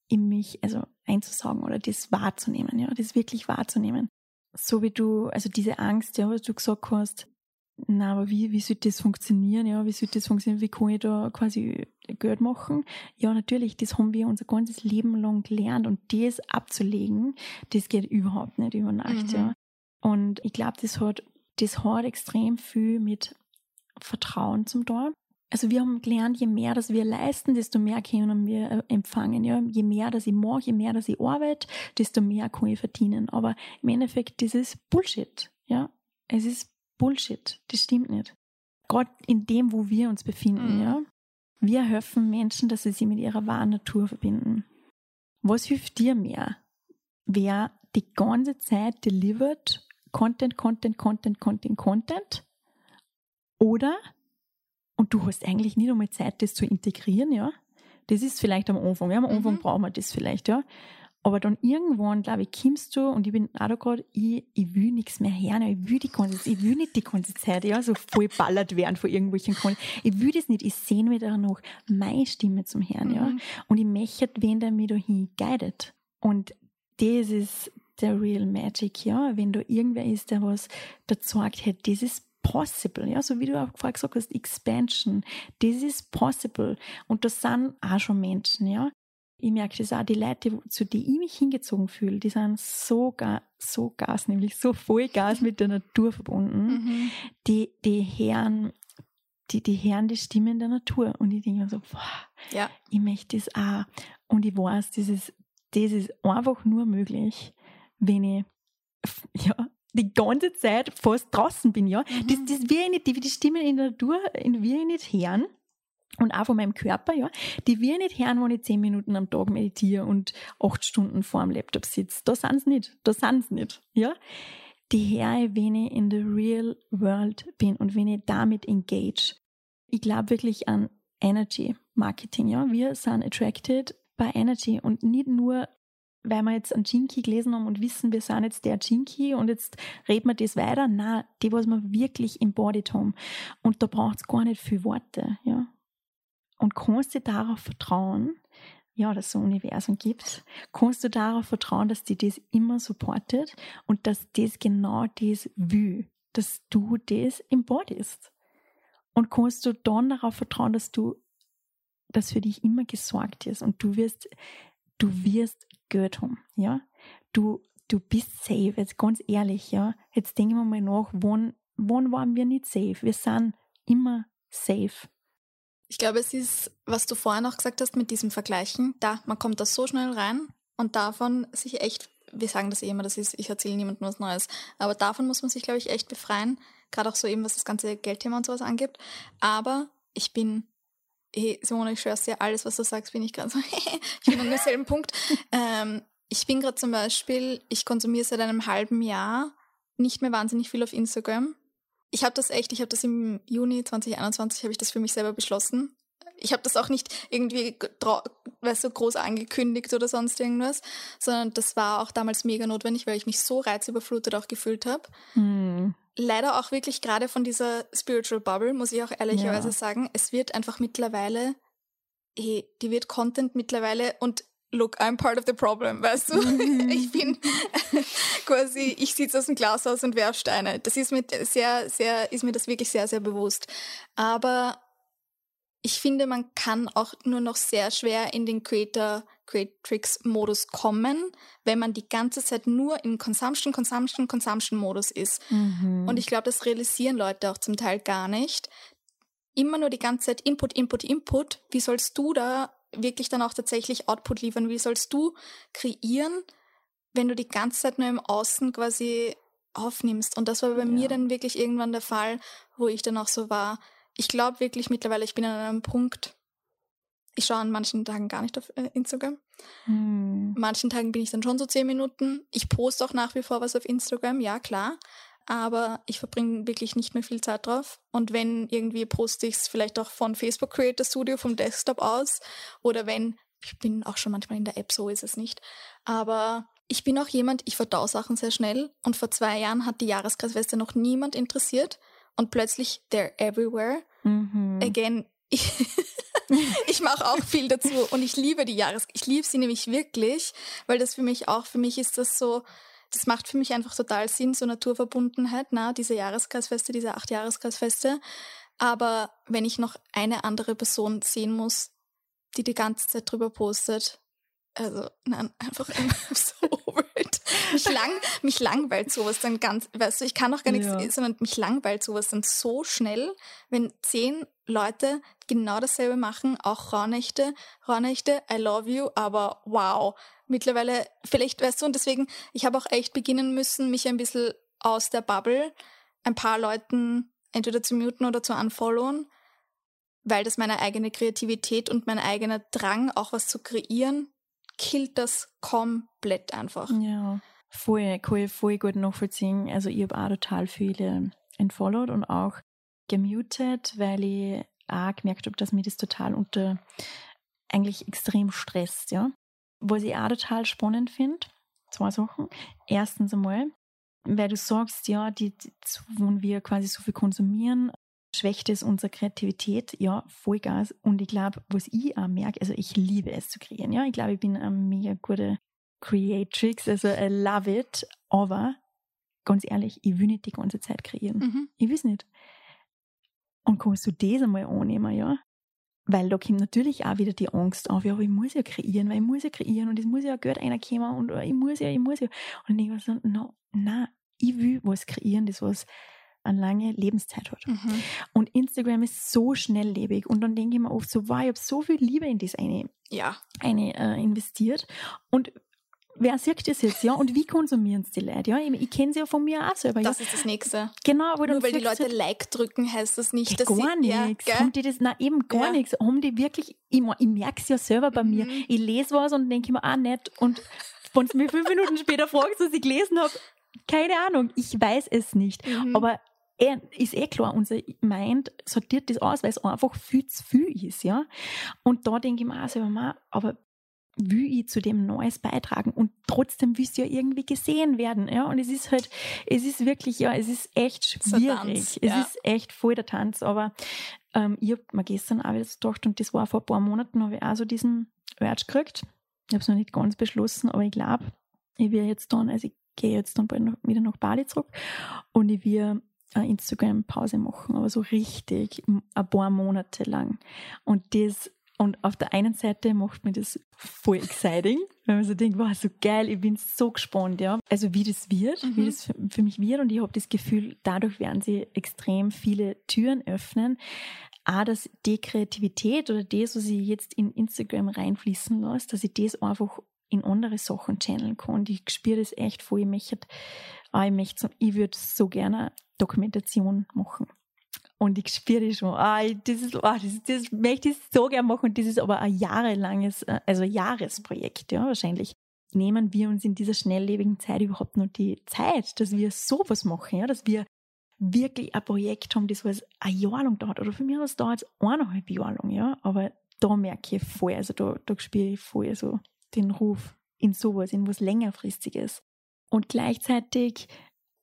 in mich, also einzusagen oder das wahrzunehmen, ja, das wirklich wahrzunehmen. So wie du, also diese Angst, ja, was du gesagt hast, na, aber wie, wie soll das funktionieren? Ja, wie soll das funktionieren? Wie kann ich da quasi Geld machen? Ja, natürlich, das haben wir unser ganzes Leben lang gelernt und das abzulegen, das geht überhaupt nicht über Nacht, mhm. ja. Und ich glaube, das hat, das hat extrem viel mit Vertrauen zum Tor. Also wir haben gelernt, je mehr, dass wir leisten, desto mehr können wir äh, empfangen. Ja? Je mehr, dass ich mache, je mehr, dass ich arbeite, desto mehr kann ich verdienen. Aber im Endeffekt, das ist Bullshit. Ja, es ist Bullshit. Das stimmt nicht. Gerade in dem, wo wir uns befinden. Mhm. Ja, wir helfen Menschen, dass sie sich mit ihrer wahren Natur verbinden. Was hilft dir mehr? Wer die ganze Zeit delivert Content, Content, Content, Content, Content. Oder, und du hast eigentlich nicht einmal Zeit, das zu integrieren, ja. Das ist vielleicht am Anfang, ja, am Anfang mhm. brauchen wir das vielleicht, ja. Aber dann irgendwann, glaube ich, kommst du und ich bin auch da gerade, ich, ich will nichts mehr hören, ich will die ganze ich will nicht die ganze Zeit, ja, so voll ballert werden von irgendwelchen Content. Ich will das nicht, ich sehne mich da noch meine Stimme zum Hören, mhm. ja. Und ich möchte, wen der mich da hinguidet. Und das ist, der Real Magic, ja, wenn da irgendwer ist, der was dazu sagt, hey, das ist possible, ja, so wie du auch vorher gesagt hast, Expansion, das ist possible. Und das sind auch schon Menschen, ja. Ich merke das auch, die Leute, zu denen ich mich hingezogen fühle, die sind so, so Gas, nämlich so voll Gas mit der Natur verbunden. Mhm. Die, die Herren, die, die hören die Stimmen der Natur. Und ich denke mir so, boah, ja. ich möchte das auch. Und ich weiß, das ist, das ist einfach nur möglich, wenn ich ja, die ganze Zeit fast draußen bin, ja. Mhm. Das, das will ich nicht, die, die Stimmen in der Natur, in will ich nicht hören. Und auch von meinem Körper, ja. Die will ich nicht hören, wenn ich zehn Minuten am Tag meditiere und acht Stunden vor dem Laptop sitze. Da sind sie nicht. Da sind sie nicht, ja. Die höre wenn ich in the real world bin und wenn ich damit engage. Ich glaube wirklich an Energy Marketing, ja. Wir sind attracted by Energy und nicht nur weil wir jetzt einen Jinky gelesen haben und wissen, wir sind jetzt der Jinky und jetzt reden wir das weiter. Na, die, was wir wirklich embodied haben. Und da braucht es gar nicht viel Worte, ja. Und kannst du darauf vertrauen, ja, dass es ein Universum gibt, kannst du darauf vertrauen, dass die das immer supportet und dass das genau das will. dass du das embodist. Und kannst du dann darauf vertrauen, dass du, dass für dich immer gesorgt ist und du wirst, du wirst Geld haben, ja? Du, du bist safe, jetzt ganz ehrlich, ja? Jetzt denken wir mal nach, wann, wann waren wir nicht safe? Wir sind immer safe. Ich glaube, es ist, was du vorher noch gesagt hast mit diesem Vergleichen, da, man kommt da so schnell rein und davon sich echt, wir sagen das eh immer, das ist, ich erzähle niemandem was Neues, aber davon muss man sich, glaube ich, echt befreien, gerade auch so eben, was das ganze Geldthema und sowas angibt. Aber ich bin, hey, Simone, ich schwör's dir, alles, was du sagst, bin ich gerade so, ich bin an demselben Punkt. Ähm, ich bin gerade zum Beispiel, ich konsumiere seit einem halben Jahr nicht mehr wahnsinnig viel auf Instagram ich habe das echt, ich habe das im Juni 2021, habe ich das für mich selber beschlossen. Ich habe das auch nicht irgendwie weißt du, groß angekündigt oder sonst irgendwas, sondern das war auch damals mega notwendig, weil ich mich so reizüberflutet auch gefühlt habe. Hm. Leider auch wirklich gerade von dieser Spiritual Bubble, muss ich auch ehrlicherweise ja. sagen. Es wird einfach mittlerweile, hey, die wird Content mittlerweile und look, I'm part of the problem, weißt du? ich bin quasi, ich sitze aus dem Glashaus und werfe Steine. Das ist mir sehr, sehr, ist mir das wirklich sehr, sehr bewusst. Aber ich finde, man kann auch nur noch sehr schwer in den Creator Creatrix Modus kommen, wenn man die ganze Zeit nur im Consumption, Consumption, Consumption Modus ist. Mhm. Und ich glaube, das realisieren Leute auch zum Teil gar nicht. Immer nur die ganze Zeit Input, Input, Input. Wie sollst du da wirklich dann auch tatsächlich Output liefern? Wie sollst du kreieren, wenn du die ganze Zeit nur im Außen quasi aufnimmst? Und das war bei ja. mir dann wirklich irgendwann der Fall, wo ich dann auch so war. Ich glaube wirklich mittlerweile, ich bin an einem Punkt, ich schaue an manchen Tagen gar nicht auf äh, Instagram. Hm. Manchen Tagen bin ich dann schon so zehn Minuten. Ich poste auch nach wie vor was auf Instagram, ja klar aber ich verbringe wirklich nicht mehr viel Zeit drauf. Und wenn irgendwie poste ich es vielleicht auch von Facebook Creator Studio vom Desktop aus oder wenn, ich bin auch schon manchmal in der App, so ist es nicht. Aber ich bin auch jemand, ich verdau Sachen sehr schnell und vor zwei Jahren hat die Jahreskreisweste noch niemand interessiert und plötzlich they're everywhere. Mhm. Again, ich, ich mache auch viel dazu und ich liebe die Jahres, ich liebe sie nämlich wirklich, weil das für mich auch, für mich ist das so, das macht für mich einfach total Sinn, so Naturverbundenheit, na, diese Jahreskreisfeste, diese acht Jahreskreisfeste. Aber wenn ich noch eine andere Person sehen muss, die die ganze Zeit drüber postet, also nein, einfach immer so. Mich, lang, mich langweilt sowas dann ganz, weißt du, ich kann auch gar nichts, ja. sondern mich langweilt sowas dann so schnell, wenn zehn Leute genau dasselbe machen, auch Rauhnächte, Rauhnächte, I love you, aber wow, mittlerweile, vielleicht, weißt du, und deswegen, ich habe auch echt beginnen müssen, mich ein bisschen aus der Bubble ein paar Leuten entweder zu muten oder zu unfollowen, weil das meine eigene Kreativität und mein eigener Drang, auch was zu kreieren, killt das komplett einfach. Ja, voll, kann voll gut nachvollziehen. Also ich habe auch total viele entfollowed und auch gemutet, weil ich auch gemerkt habe, dass mir das total unter eigentlich extrem stresst, ja. Was ich auch total spannend finde, zwei Sachen. Erstens einmal, weil du sagst, ja, die, die, wenn wir quasi so viel konsumieren, schwächt es unsere Kreativität, ja, Vollgas. Und ich glaube, was ich auch merke, also ich liebe es zu kreieren, ja, ich glaube, ich bin eine mega gute Creatrix, also I love it, aber ganz ehrlich, ich will nicht die ganze Zeit kreieren. Mhm. Ich will es nicht. Und kannst du das einmal annehmen, ja? Weil da kommt natürlich auch wieder die Angst auf, ja, aber ich muss ja kreieren, weil ich muss ja kreieren und es muss ja Geld reinkommen und ich muss ja, ich muss ja. Und ich war so, no, nein, ich will was kreieren, das was eine lange Lebenszeit hat. Mhm. Und Instagram ist so schnelllebig und dann denke ich mir oft so, wow, ich habe so viel Liebe in das eine, ja. eine äh, investiert und wer sieht das jetzt, ja? Und wie konsumieren es die Leute? Ja, ich, ich kenne sie ja von mir auch selber. Das ja? ist das Nächste. Genau, aber Nur weil die Leute Like drücken, heißt das nicht, ja, dass gar sie... nichts. Ja, haben die das, na eben gar ja. nichts. Haben die wirklich, ich, ich merke es ja selber bei mhm. mir. Ich lese was und denke mir, ah, nett. Und wenn du mich fünf Minuten später fragst, was ich gelesen habe, keine Ahnung, ich weiß es nicht. Mhm. Aber ist eh klar, unser Mind sortiert das aus, weil es einfach viel zu viel ist, ja. Und da denke ich mir auch selber, aber will ich zu dem Neues beitragen und trotzdem willst du ja irgendwie gesehen werden, ja. Und es ist halt, es ist wirklich, ja, es ist echt schwierig. Tanz, es ja. ist echt voll der Tanz, aber ähm, ich habe mir gestern auch wieder gedacht und das war vor ein paar Monaten, habe ich auch so diesen Urge gekriegt. Ich habe es noch nicht ganz beschlossen, aber ich glaube, ich werde jetzt dann, also ich gehe jetzt dann bald noch, wieder nach Bali zurück und ich will eine Instagram-Pause machen, aber so richtig ein paar Monate lang. Und das und auf der einen Seite macht mir das voll exciting, weil man so denkt, wow, so geil, ich bin so gespannt, ja. Also wie das wird, mhm. wie das für, für, mich wird und ich habe das Gefühl, dadurch werden sie extrem viele Türen öffnen. A, dass die Kreativität oder das, was ich jetzt in Instagram reinfließen lasse, dass ich das einfach in andere Sachen channeln kann. Und ich spüre das echt voll. Ich möchte, ah, ich möchte, ich würde so gerne Dokumentation machen. Und ich spüre schon, ah, das, ist, ah, das, das möchte ich so gerne machen. Das ist aber ein jahrelanges, äh, also Jahresprojekt, ja, wahrscheinlich. Nehmen wir uns in dieser schnelllebigen Zeit überhaupt noch die Zeit, dass wir sowas machen, ja, dass wir wirklich ein Projekt haben, das was ein Jahr lang dauert. Oder für mich aus dauert es eineinhalb Jahre lang, ja. Aber da merke ich voll, also da, da spüre ich voll so den Ruf in sowas, in was längerfristiges. Und gleichzeitig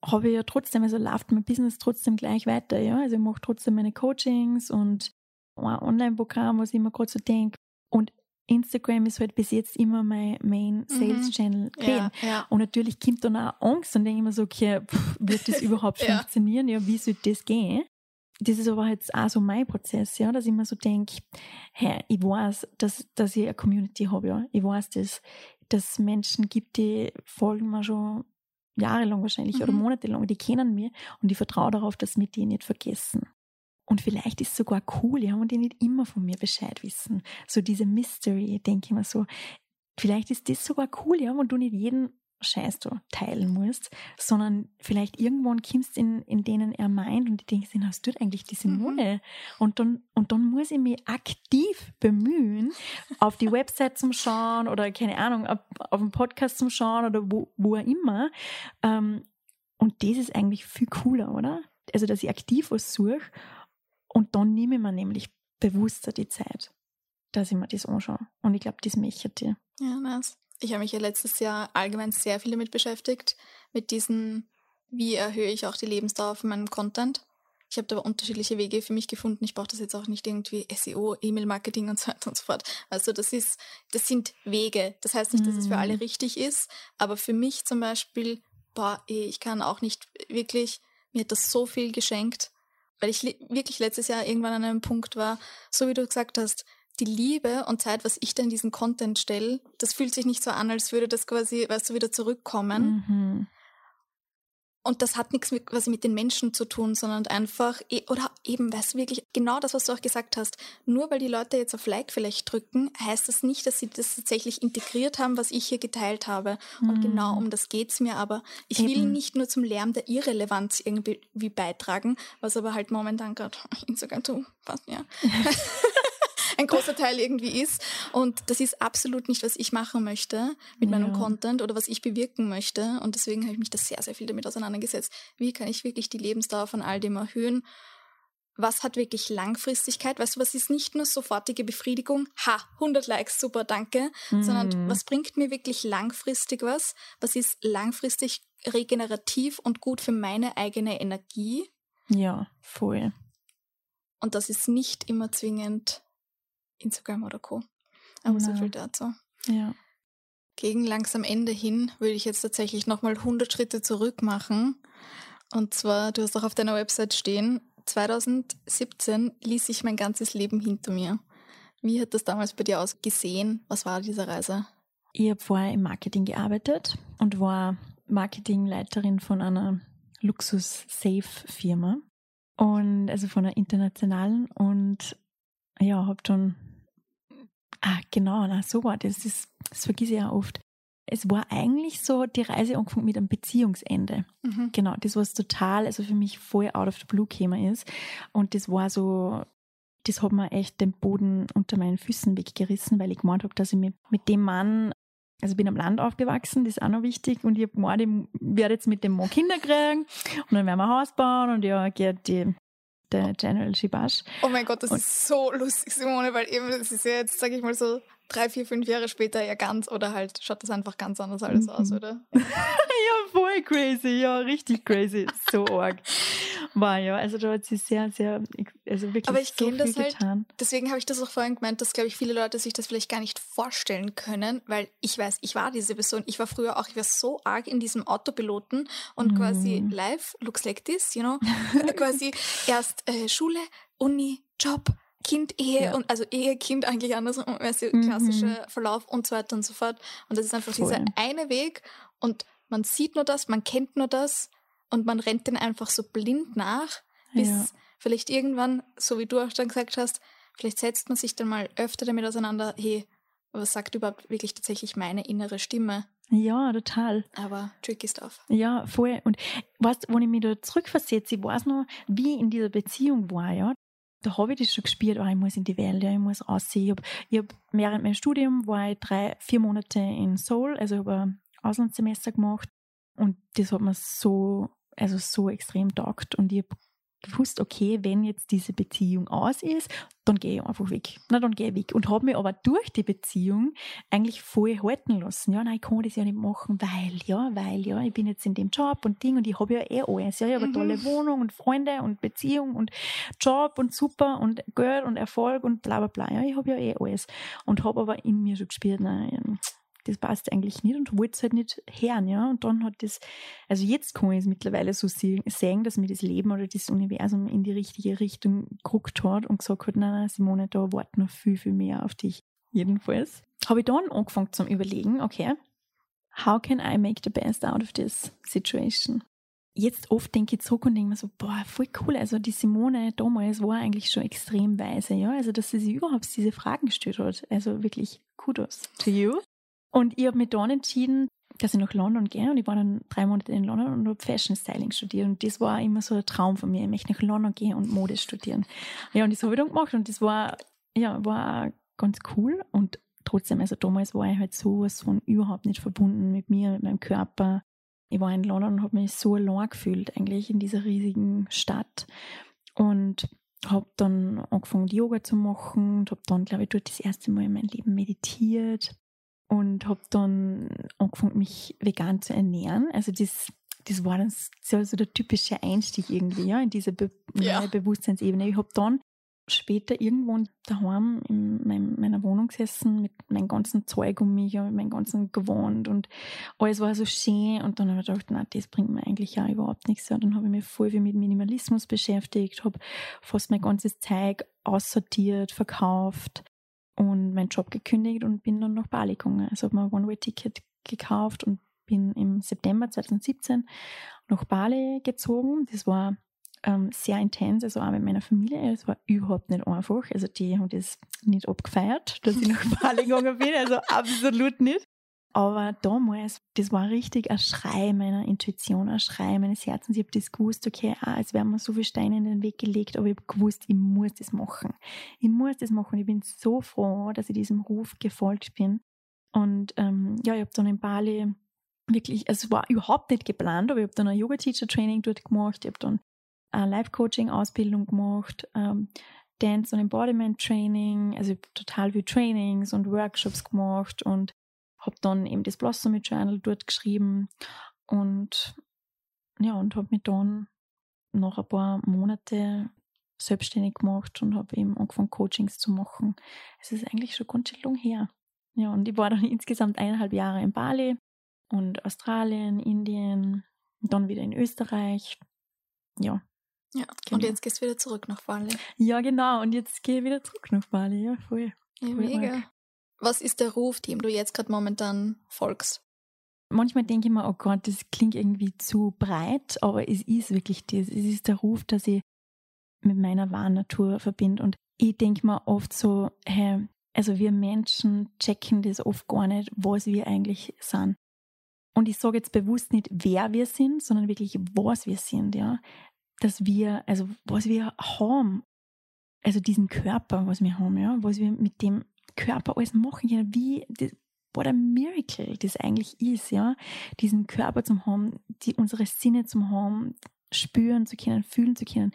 habe ich ja trotzdem, also läuft mein Business trotzdem gleich weiter, ja. Also ich mache trotzdem meine Coachings und ein Online-Programm, was ich mir gerade so denke. Und Instagram ist halt bis jetzt immer mein Main mhm. Sales Channel mhm. ja, ja. Und natürlich kommt dann auch Angst und denke ich mir so, okay, pff, wird das überhaupt ja. funktionieren? Ja, wie soll das gehen? Das ist aber jetzt auch so mein Prozess, ja, dass ich mir so denke, hey, ich weiß, dass, dass ich eine Community habe, ja. Ich weiß, dass, dass Menschen gibt, die folgen mir schon jahrelang wahrscheinlich mhm. oder monatelang, die kennen mich und ich vertraue darauf, dass wir die nicht vergessen. Und vielleicht ist es sogar cool, ja, und die nicht immer von mir Bescheid wissen. So diese Mystery, denke ich mir so. Vielleicht ist das sogar cool, ja, und du nicht jeden Scheiß du teilen musst, sondern vielleicht irgendwann kommst in, in denen er meint und die denken, hast du eigentlich die Simone? Mhm. Und dann, und dann muss ich mich aktiv bemühen, auf die Website zum Schauen oder keine Ahnung, auf, auf den Podcast zum Schauen oder wo, wo auch immer. Ähm, und das ist eigentlich viel cooler, oder? Also, dass ich aktiv was suche und dann nehme ich mir nämlich bewusster die Zeit, dass ich mir das anschaue. Und ich glaube, das möchte ich. Ja, nice. Ich habe mich ja letztes Jahr allgemein sehr viel damit beschäftigt, mit diesen, wie erhöhe ich auch die Lebensdauer von meinem Content. Ich habe da unterschiedliche Wege für mich gefunden. Ich brauche das jetzt auch nicht irgendwie SEO, E-Mail-Marketing und so weiter und so fort. Also das ist, das sind Wege. Das heißt nicht, dass es für alle mhm. richtig ist, aber für mich zum Beispiel, boah, ich kann auch nicht wirklich, mir hat das so viel geschenkt, weil ich wirklich letztes Jahr irgendwann an einem Punkt war, so wie du gesagt hast, die Liebe und Zeit, was ich da in diesen Content stelle, das fühlt sich nicht so an, als würde das quasi, weißt du, wieder zurückkommen. Mhm. Und das hat nichts mit, quasi mit den Menschen zu tun, sondern einfach, e, oder eben, weißt du, wirklich genau das, was du auch gesagt hast. Nur weil die Leute jetzt auf Like vielleicht drücken, heißt das nicht, dass sie das tatsächlich integriert haben, was ich hier geteilt habe. Mhm. Und genau um das geht's mir. Aber ich eben. will nicht nur zum Lärm der Irrelevanz irgendwie beitragen, was aber halt momentan gerade Instagram tut. Ja. ein großer Teil irgendwie ist. Und das ist absolut nicht, was ich machen möchte mit meinem ja. Content oder was ich bewirken möchte. Und deswegen habe ich mich da sehr, sehr viel damit auseinandergesetzt. Wie kann ich wirklich die Lebensdauer von all dem erhöhen? was hat wirklich Langfristigkeit? Weißt du, was ist nicht nur sofortige Befriedigung? Ha, 100 Likes, super, danke. Mhm. Sondern was bringt mir wirklich langfristig was? Was ist langfristig regenerativ und gut für meine eigene Energie? Ja, voll. Und das ist nicht immer zwingend Instagram oder Co. Aber ja. so viel dazu. Ja. Gegen langsam Ende hin würde ich jetzt tatsächlich nochmal 100 Schritte zurück machen. Und zwar, du hast auch auf deiner Website stehen, 2017 ließ ich mein ganzes Leben hinter mir. Wie hat das damals bei dir ausgesehen? Was war diese Reise? Ich habe vorher im Marketing gearbeitet und war Marketingleiterin von einer Luxus-Safe-Firma. Und also von einer internationalen und ja, habe dann Ah, genau, na, so war das. das. Das vergesse ich ja oft. Es war eigentlich so die Reise angefangen mit einem Beziehungsende. Mhm. Genau, das was total, also für mich voll out of the blue gekommen ist. Und das war so, das hat mir echt den Boden unter meinen Füßen weggerissen, weil ich gemeint habe, dass ich mit, mit dem Mann, also ich bin am Land aufgewachsen, das ist auch noch wichtig, und ich habe gemeint, ich werde jetzt mit dem Mann Kinder kriegen und dann werden wir ein Haus bauen und ja, geht die der General Shibash. Oh mein Gott, das und ist so lustig, Simone, weil eben, das ist ja jetzt, sag ich mal so, drei, vier, fünf Jahre später ja ganz, oder halt schaut das einfach ganz anders alles mhm. aus, oder? ja, voll crazy, ja, richtig crazy, so arg. War ja, also da hat sie sehr, sehr, also wirklich Aber ich so kenne viel das halt, getan. deswegen habe ich das auch vorhin gemeint, dass, glaube ich, viele Leute sich das vielleicht gar nicht vorstellen können, weil ich weiß, ich war diese Person. Ich war früher auch, ich war so arg in diesem Autopiloten und Mhm. quasi live, looks like this, you know, quasi erst äh, Schule, Uni, Job, Kind, Ehe Ja. und also Ehe, Kind eigentlich andersrum, weißt du, Mhm. klassischer Verlauf und so weiter und so fort. Und das ist einfach dieser Voll. eine Weg und man sieht nur das, man kennt nur das und man rennt den einfach so blind nach, bis Ja. vielleicht irgendwann, so wie du auch schon gesagt hast, vielleicht setzt man sich dann mal öfter damit auseinander, hey, was sagt überhaupt wirklich tatsächlich meine innere Stimme? Ja, total. Aber tricky stuff. Ja, voll. Und weißt, wenn ich mich da zurückversetze, ich weiß noch, wie in dieser Beziehung war, ja. Da habe ich das schon gespürt, oh, ich muss in die Welt, ich muss aussehen. Ich hab, ich hab, während meinem Studium war ich drei, vier Monate in Seoul, also ich habe ein Auslandssemester gemacht und das hat mir so, also so extrem taugt und ich habe gewusst, okay, wenn jetzt diese Beziehung aus ist, dann gehe ich einfach weg. Na, dann gehe ich weg. Und habe mich aber durch die Beziehung eigentlich voll halten lassen. Ja, nein, ich kann das ja nicht machen, weil, ja, weil, ja, ich bin jetzt in dem Job und Ding und ich habe ja eh alles. Ja, ich habe eine Mhm. tolle Wohnung und Freunde und Beziehung und Job und super und Geld und Erfolg und bla bla bla. Ja, ich habe ja eh alles. Und habe aber in mir schon gespürt, nein, das passt eigentlich nicht und wollte es halt nicht hören, ja. Und dann hat das, also jetzt kann ich es mittlerweile so se- sehen, dass mir das Leben oder das Universum in die richtige Richtung geguckt hat und gesagt hat, nein, Simone, da wartet noch viel, viel mehr auf dich. Jedenfalls habe ich dann angefangen zum Überlegen, okay, how can I make the best out of this situation? Jetzt oft denke ich zurück und denke mir so, boah, voll cool. Also die Simone damals war eigentlich schon extrem weise, ja. Also dass sie sich überhaupt diese Fragen gestellt hat. Also wirklich Kudos to you. Und ich habe mich dann entschieden, dass ich nach London gehe und ich war dann drei Monate in London und habe Fashion Styling studiert und das war immer so ein Traum von mir. Ich möchte nach London gehen und Mode studieren. Ja, und das habe ich dann gemacht und das war, ja, war ganz cool und trotzdem, also damals war ich halt sowas von überhaupt nicht verbunden mit mir, mit meinem Körper. Ich war in London und habe mich so allein gefühlt eigentlich in dieser riesigen Stadt und habe dann angefangen Yoga zu machen und habe dann, glaube ich, dort das erste Mal in meinem Leben meditiert und habe dann angefangen, mich vegan zu ernähren. Also das, das war dann so, so der typische Einstieg irgendwie ja, in diese Be Ja. neue Bewusstseinsebene. Ich habe dann später irgendwo daheim in meinem, meiner Wohnung gesessen mit meinem ganzen Zeug um mich, ja, mit meinem ganzen Gewand und alles war so schön und dann habe ich gedacht, na, das bringt mir eigentlich ja überhaupt nichts. Und dann habe ich mich voll viel mit Minimalismus beschäftigt, habe fast mein ganzes Zeug aussortiert, verkauft und meinen Job gekündigt und bin dann nach Bali gegangen. Also habe mir ein One-Way-Ticket gekauft und bin im September 2017 nach Bali gezogen. Das war ähm, sehr intens, also auch mit meiner Familie. Es war überhaupt nicht einfach. Also die haben das nicht abgefeiert, dass ich nach Bali gegangen bin. Also absolut nicht. Aber damals, das war richtig ein Schrei meiner Intuition, ein Schrei meines Herzens. Ich habe das gewusst, okay, ah, es werden mir so viele Steine in den Weg gelegt, aber ich habe gewusst, ich muss das machen. Ich muss das machen. Ich bin so froh, dass ich diesem Ruf gefolgt bin. Und ähm, ja, ich habe dann in Bali wirklich, es war überhaupt nicht geplant, aber ich habe dann ein Yoga-Teacher-Training dort gemacht. Ich habe dann eine Life-Coaching-Ausbildung gemacht, ähm, Dance- und Embodiment-Training, also ich total viel Trainings und Workshops gemacht und habe dann eben das Blossom Journal dort geschrieben und ja, und habe mich dann nach ein paar Monate selbstständig gemacht und habe eben angefangen, Coachings zu machen. Es ist eigentlich schon ganz schön lang her. Ja, und ich war dann insgesamt eineinhalb Jahre in Bali und Australien, Indien, dann wieder in Österreich. Ja. Ja, Genau. und jetzt gehst du wieder zurück nach Bali. Ja, genau. Und jetzt gehe ich wieder zurück nach Bali. Ja, voll. Ja, Voll mega. arg. Was ist der Ruf, dem du jetzt gerade momentan folgst? Manchmal denke ich mir, oh Gott, das klingt irgendwie zu breit, aber es ist wirklich das. Es ist der Ruf, dass ich mit meiner wahren Natur verbinde. Und ich denke mir oft so, hey, also wir Menschen checken das oft gar nicht, was wir eigentlich sind. Und ich sage jetzt bewusst nicht, wer wir sind, sondern wirklich, was wir sind, ja. Dass wir, also was wir haben, also diesen Körper, was wir haben, ja, was wir mit dem Körper alles machen können, wie, das, what a miracle das eigentlich ist, ja, diesen Körper zu haben, die, unsere Sinne zu haben, spüren zu können, fühlen zu können,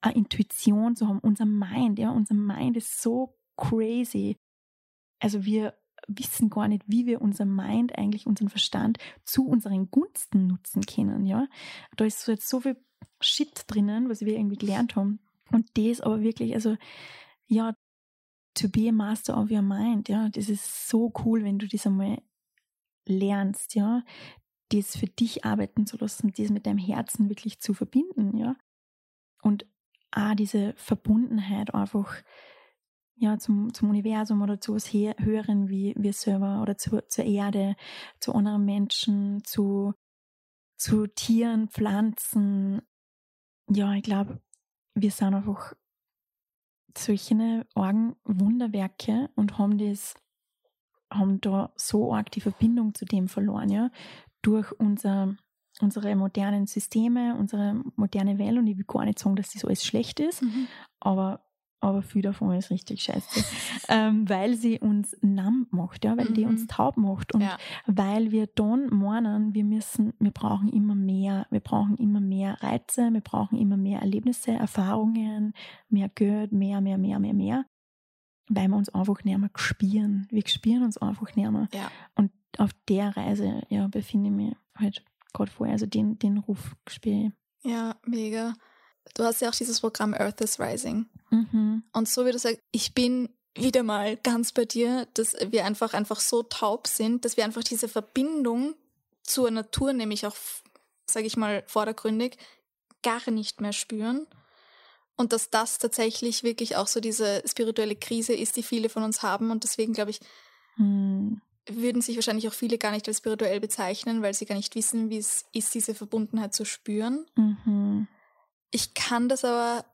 eine Intuition zu haben, unser Mind, ja, unser Mind ist so crazy. Also wir wissen gar nicht, wie wir unser Mind eigentlich, unseren Verstand zu unseren Gunsten nutzen können, ja. Da ist so jetzt so viel Shit drinnen, was wir irgendwie gelernt haben. Und das aber wirklich, also ja, to be a master of your mind, ja, das ist so cool, wenn du das einmal lernst, ja, das für dich arbeiten zu lassen, das mit deinem Herzen wirklich zu verbinden, ja. Und auch diese Verbundenheit einfach ja, zum, zum Universum oder zu was Höheren wie wir selber oder zu, zur Erde, zu anderen Menschen, zu, zu Tieren, Pflanzen. Ja, ich glaube, wir sind einfach solche argen Wunderwerke und haben das, haben da so arg die Verbindung zu dem verloren, ja, durch unser, unsere modernen Systeme, unsere moderne Welt und ich will gar nicht sagen, dass das alles schlecht ist, mhm. aber aber viel davon ist richtig scheiße, ähm, weil sie uns namm macht, ja, weil mhm. die uns mhm. taub macht und ja. weil wir dann meinen, wir müssen, wir brauchen immer mehr, wir brauchen immer mehr Reize, wir brauchen immer mehr Erlebnisse, Erfahrungen, mehr Geld, mehr, mehr, mehr, mehr, mehr, weil wir uns einfach nicht mehr spüren. Wir spüren uns einfach nicht mehr. Ja. Und auf der Reise, ja, befinde ich mich halt gerade vorher, also den, den Ruf ich. Ja, mega. Du hast ja auch dieses Programm Earth is Rising. Mhm. Und so wie du sagst, ich bin wieder mal ganz bei dir, dass wir einfach einfach so taub sind, dass wir einfach diese Verbindung zur Natur, nämlich auch, sage ich mal, vordergründig, gar nicht mehr spüren. Und dass das tatsächlich wirklich auch so diese spirituelle Krise ist, die viele von uns haben. Und deswegen glaube ich, mhm. würden sich wahrscheinlich auch viele gar nicht als spirituell bezeichnen, weil sie gar nicht wissen, wie es ist, diese Verbundenheit zu spüren. Mhm. Ich kann das aber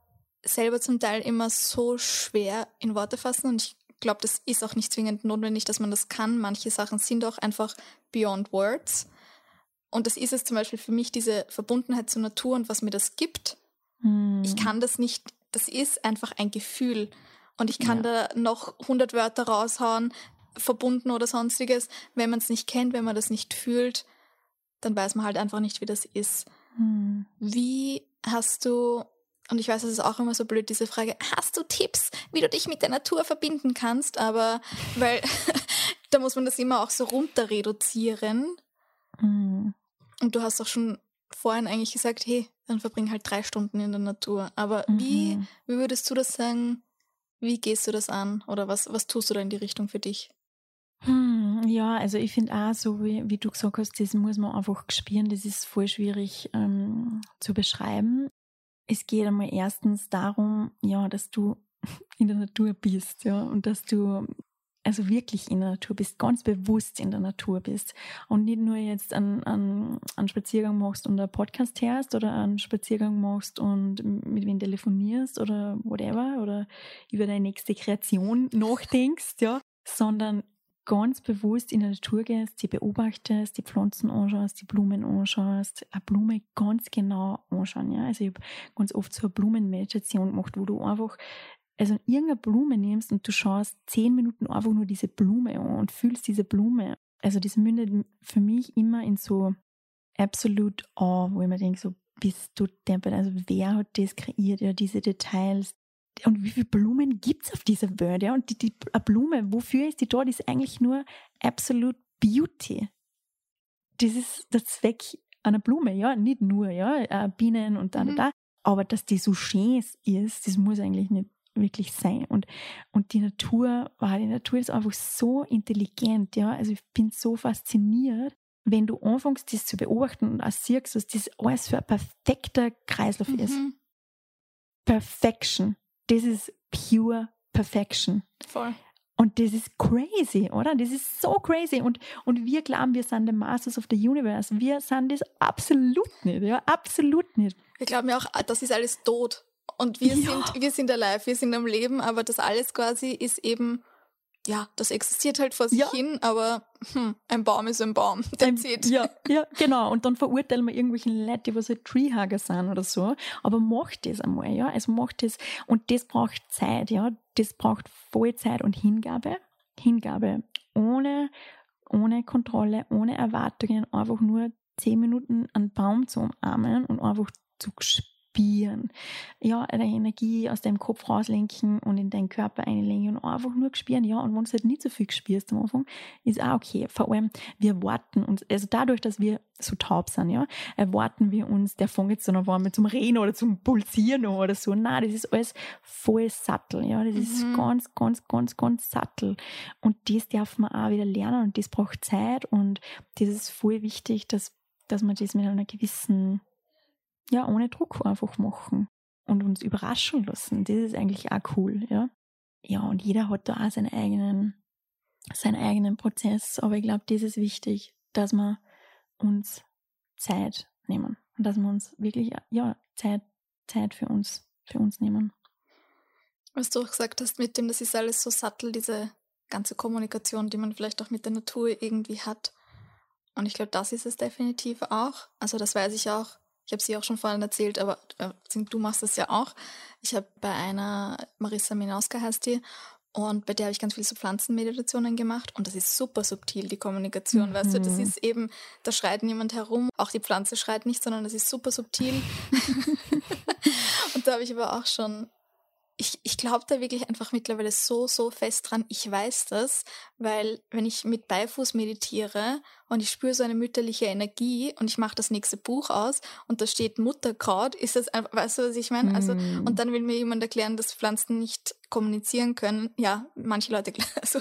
selber zum Teil immer so schwer in Worte fassen und ich glaube, das ist auch nicht zwingend notwendig, dass man das kann. Manche Sachen sind auch einfach beyond words. Und das ist es zum Beispiel für mich, diese Verbundenheit zur Natur und was mir das gibt. Hm. Ich kann das nicht, das ist einfach ein Gefühl. Und ich kann ja. da noch 100 Wörter raushauen, verbunden oder sonstiges. Wenn man es nicht kennt, wenn man das nicht fühlt, dann weiß man halt einfach nicht, wie das ist. Hm. Wie hast du und ich weiß, es ist auch immer so blöd, diese Frage, hast du Tipps, wie du dich mit der Natur verbinden kannst? Aber weil da muss man das immer auch so runter reduzieren. Mhm. Und du hast auch schon vorhin eigentlich gesagt, hey, dann verbring halt drei Stunden in der Natur. Aber mhm. wie, wie würdest du das sagen? Wie gehst du das an? Oder was, was tust du da in die Richtung für dich? Hm, ja, also ich finde auch so, wie, wie, du gesagt hast, das muss man einfach spüren, das ist voll schwierig ähm, zu beschreiben. Es geht einmal erstens darum, ja, dass du in der Natur bist, ja, und dass du also wirklich in der Natur bist, ganz bewusst in der Natur bist und nicht nur jetzt einen, einen, einen Spaziergang machst und einen Podcast hörst oder einen Spaziergang machst und mit wem telefonierst oder whatever oder über deine nächste Kreation nachdenkst, ja, sondern ganz bewusst in der Natur gehst, die beobachtest, die Pflanzen anschaust, die Blumen anschaust, eine Blume ganz genau anschauen. Ja? Also ich habe ganz oft so eine Blumenmeditation gemacht, wo du einfach also irgendeine Blume nimmst und du schaust zehn Minuten einfach nur diese Blume an und fühlst diese Blume. Also das mündet für mich immer in so absolute Awe, wo ich mir denke, so bist du deppert, also wer hat das kreiert, ja, diese Details, und wie viele Blumen gibt es auf dieser Welt? Ja? Und die, die eine Blume, wofür ist die dort? Ist eigentlich nur Absolute Beauty. Das ist der Zweck einer Blume, ja, nicht nur, ja, äh, Bienen und da, mhm. da, aber dass die so schön ist, das muss eigentlich nicht wirklich sein. Und, und die Natur, wow, die Natur ist einfach so intelligent, ja, also ich bin so fasziniert, wenn du anfängst, das zu beobachten und auch siehst, was das alles für ein perfekter Kreislauf mhm. ist. Perfection das ist pure Perfection. Voll. Und das ist crazy, oder? Das ist so crazy. Und, und wir glauben, wir sind the Masters of the Universe. Wir sind das absolut nicht, ja, absolut nicht. Wir glauben ja auch, das ist alles tot. Und wir ja. sind, wir sind alive, wir sind am Leben, aber das alles quasi ist eben ja, das existiert halt vor sich ja. hin, aber hm, ein Baum ist ein Baum. That's it. Ja, ja, genau. Und dann verurteilen wir irgendwelche Leute, die was halt Treehugger sind oder so. Aber macht das einmal, ja. Also macht das. Und das braucht Zeit, ja. Das braucht voll Zeit und Hingabe. Hingabe. Ohne, ohne Kontrolle, ohne Erwartungen, einfach nur zehn Minuten einen Baum zu umarmen und einfach zu spüren. Ja, deine Energie aus deinem Kopf rauslenken und in deinen Körper einlenken und einfach nur spüren. Ja, und wenn du halt nicht so viel spürst am Anfang, ist auch okay. Vor allem, wir warten uns, also dadurch, dass wir so taub sind, ja, erwarten wir uns, der fängt jetzt dann auf einmal zum Reden oder zum Pulsieren oder so. Nein, das ist alles voll sattel, ja, das ist mhm. ganz, ganz, ganz, ganz sattel. Und das darf man auch wieder lernen und das braucht Zeit und das ist voll wichtig, dass, dass man das mit einer gewissen ja, ohne Druck einfach machen und uns überraschen lassen. Das ist eigentlich auch cool, ja. Ja, und jeder hat da auch seinen eigenen, seinen eigenen Prozess. Aber ich glaube, das ist wichtig, dass wir uns Zeit nehmen. Und dass wir uns wirklich, ja, Zeit, Zeit für uns, für uns nehmen. Was du auch gesagt hast mit dem, das ist alles so sattel, diese ganze Kommunikation, die man vielleicht auch mit der Natur irgendwie hat. Und ich glaube, das ist es definitiv auch. Also das weiß ich auch ich habe sie auch schon vorhin erzählt, aber äh, du machst das ja auch. Ich habe bei einer, Marissa Minauska heißt die, und bei der habe ich ganz viele so Pflanzenmeditationen gemacht und das ist super subtil, die Kommunikation, mhm. weißt du, das mhm. ist eben, da schreit niemand herum, auch die Pflanze schreit nicht, sondern das ist super subtil. und da habe ich aber auch schon ich, ich glaube da wirklich einfach mittlerweile so, so fest dran. Ich weiß das, weil wenn ich mit Beifuß meditiere und ich spüre so eine mütterliche Energie und ich mache das nächste Buch aus und da steht Mutterkraut, ist das einfach, weißt du, was ich meine? Also, mm. und dann will mir jemand erklären, dass Pflanzen nicht kommunizieren können. Ja, manche Leute, also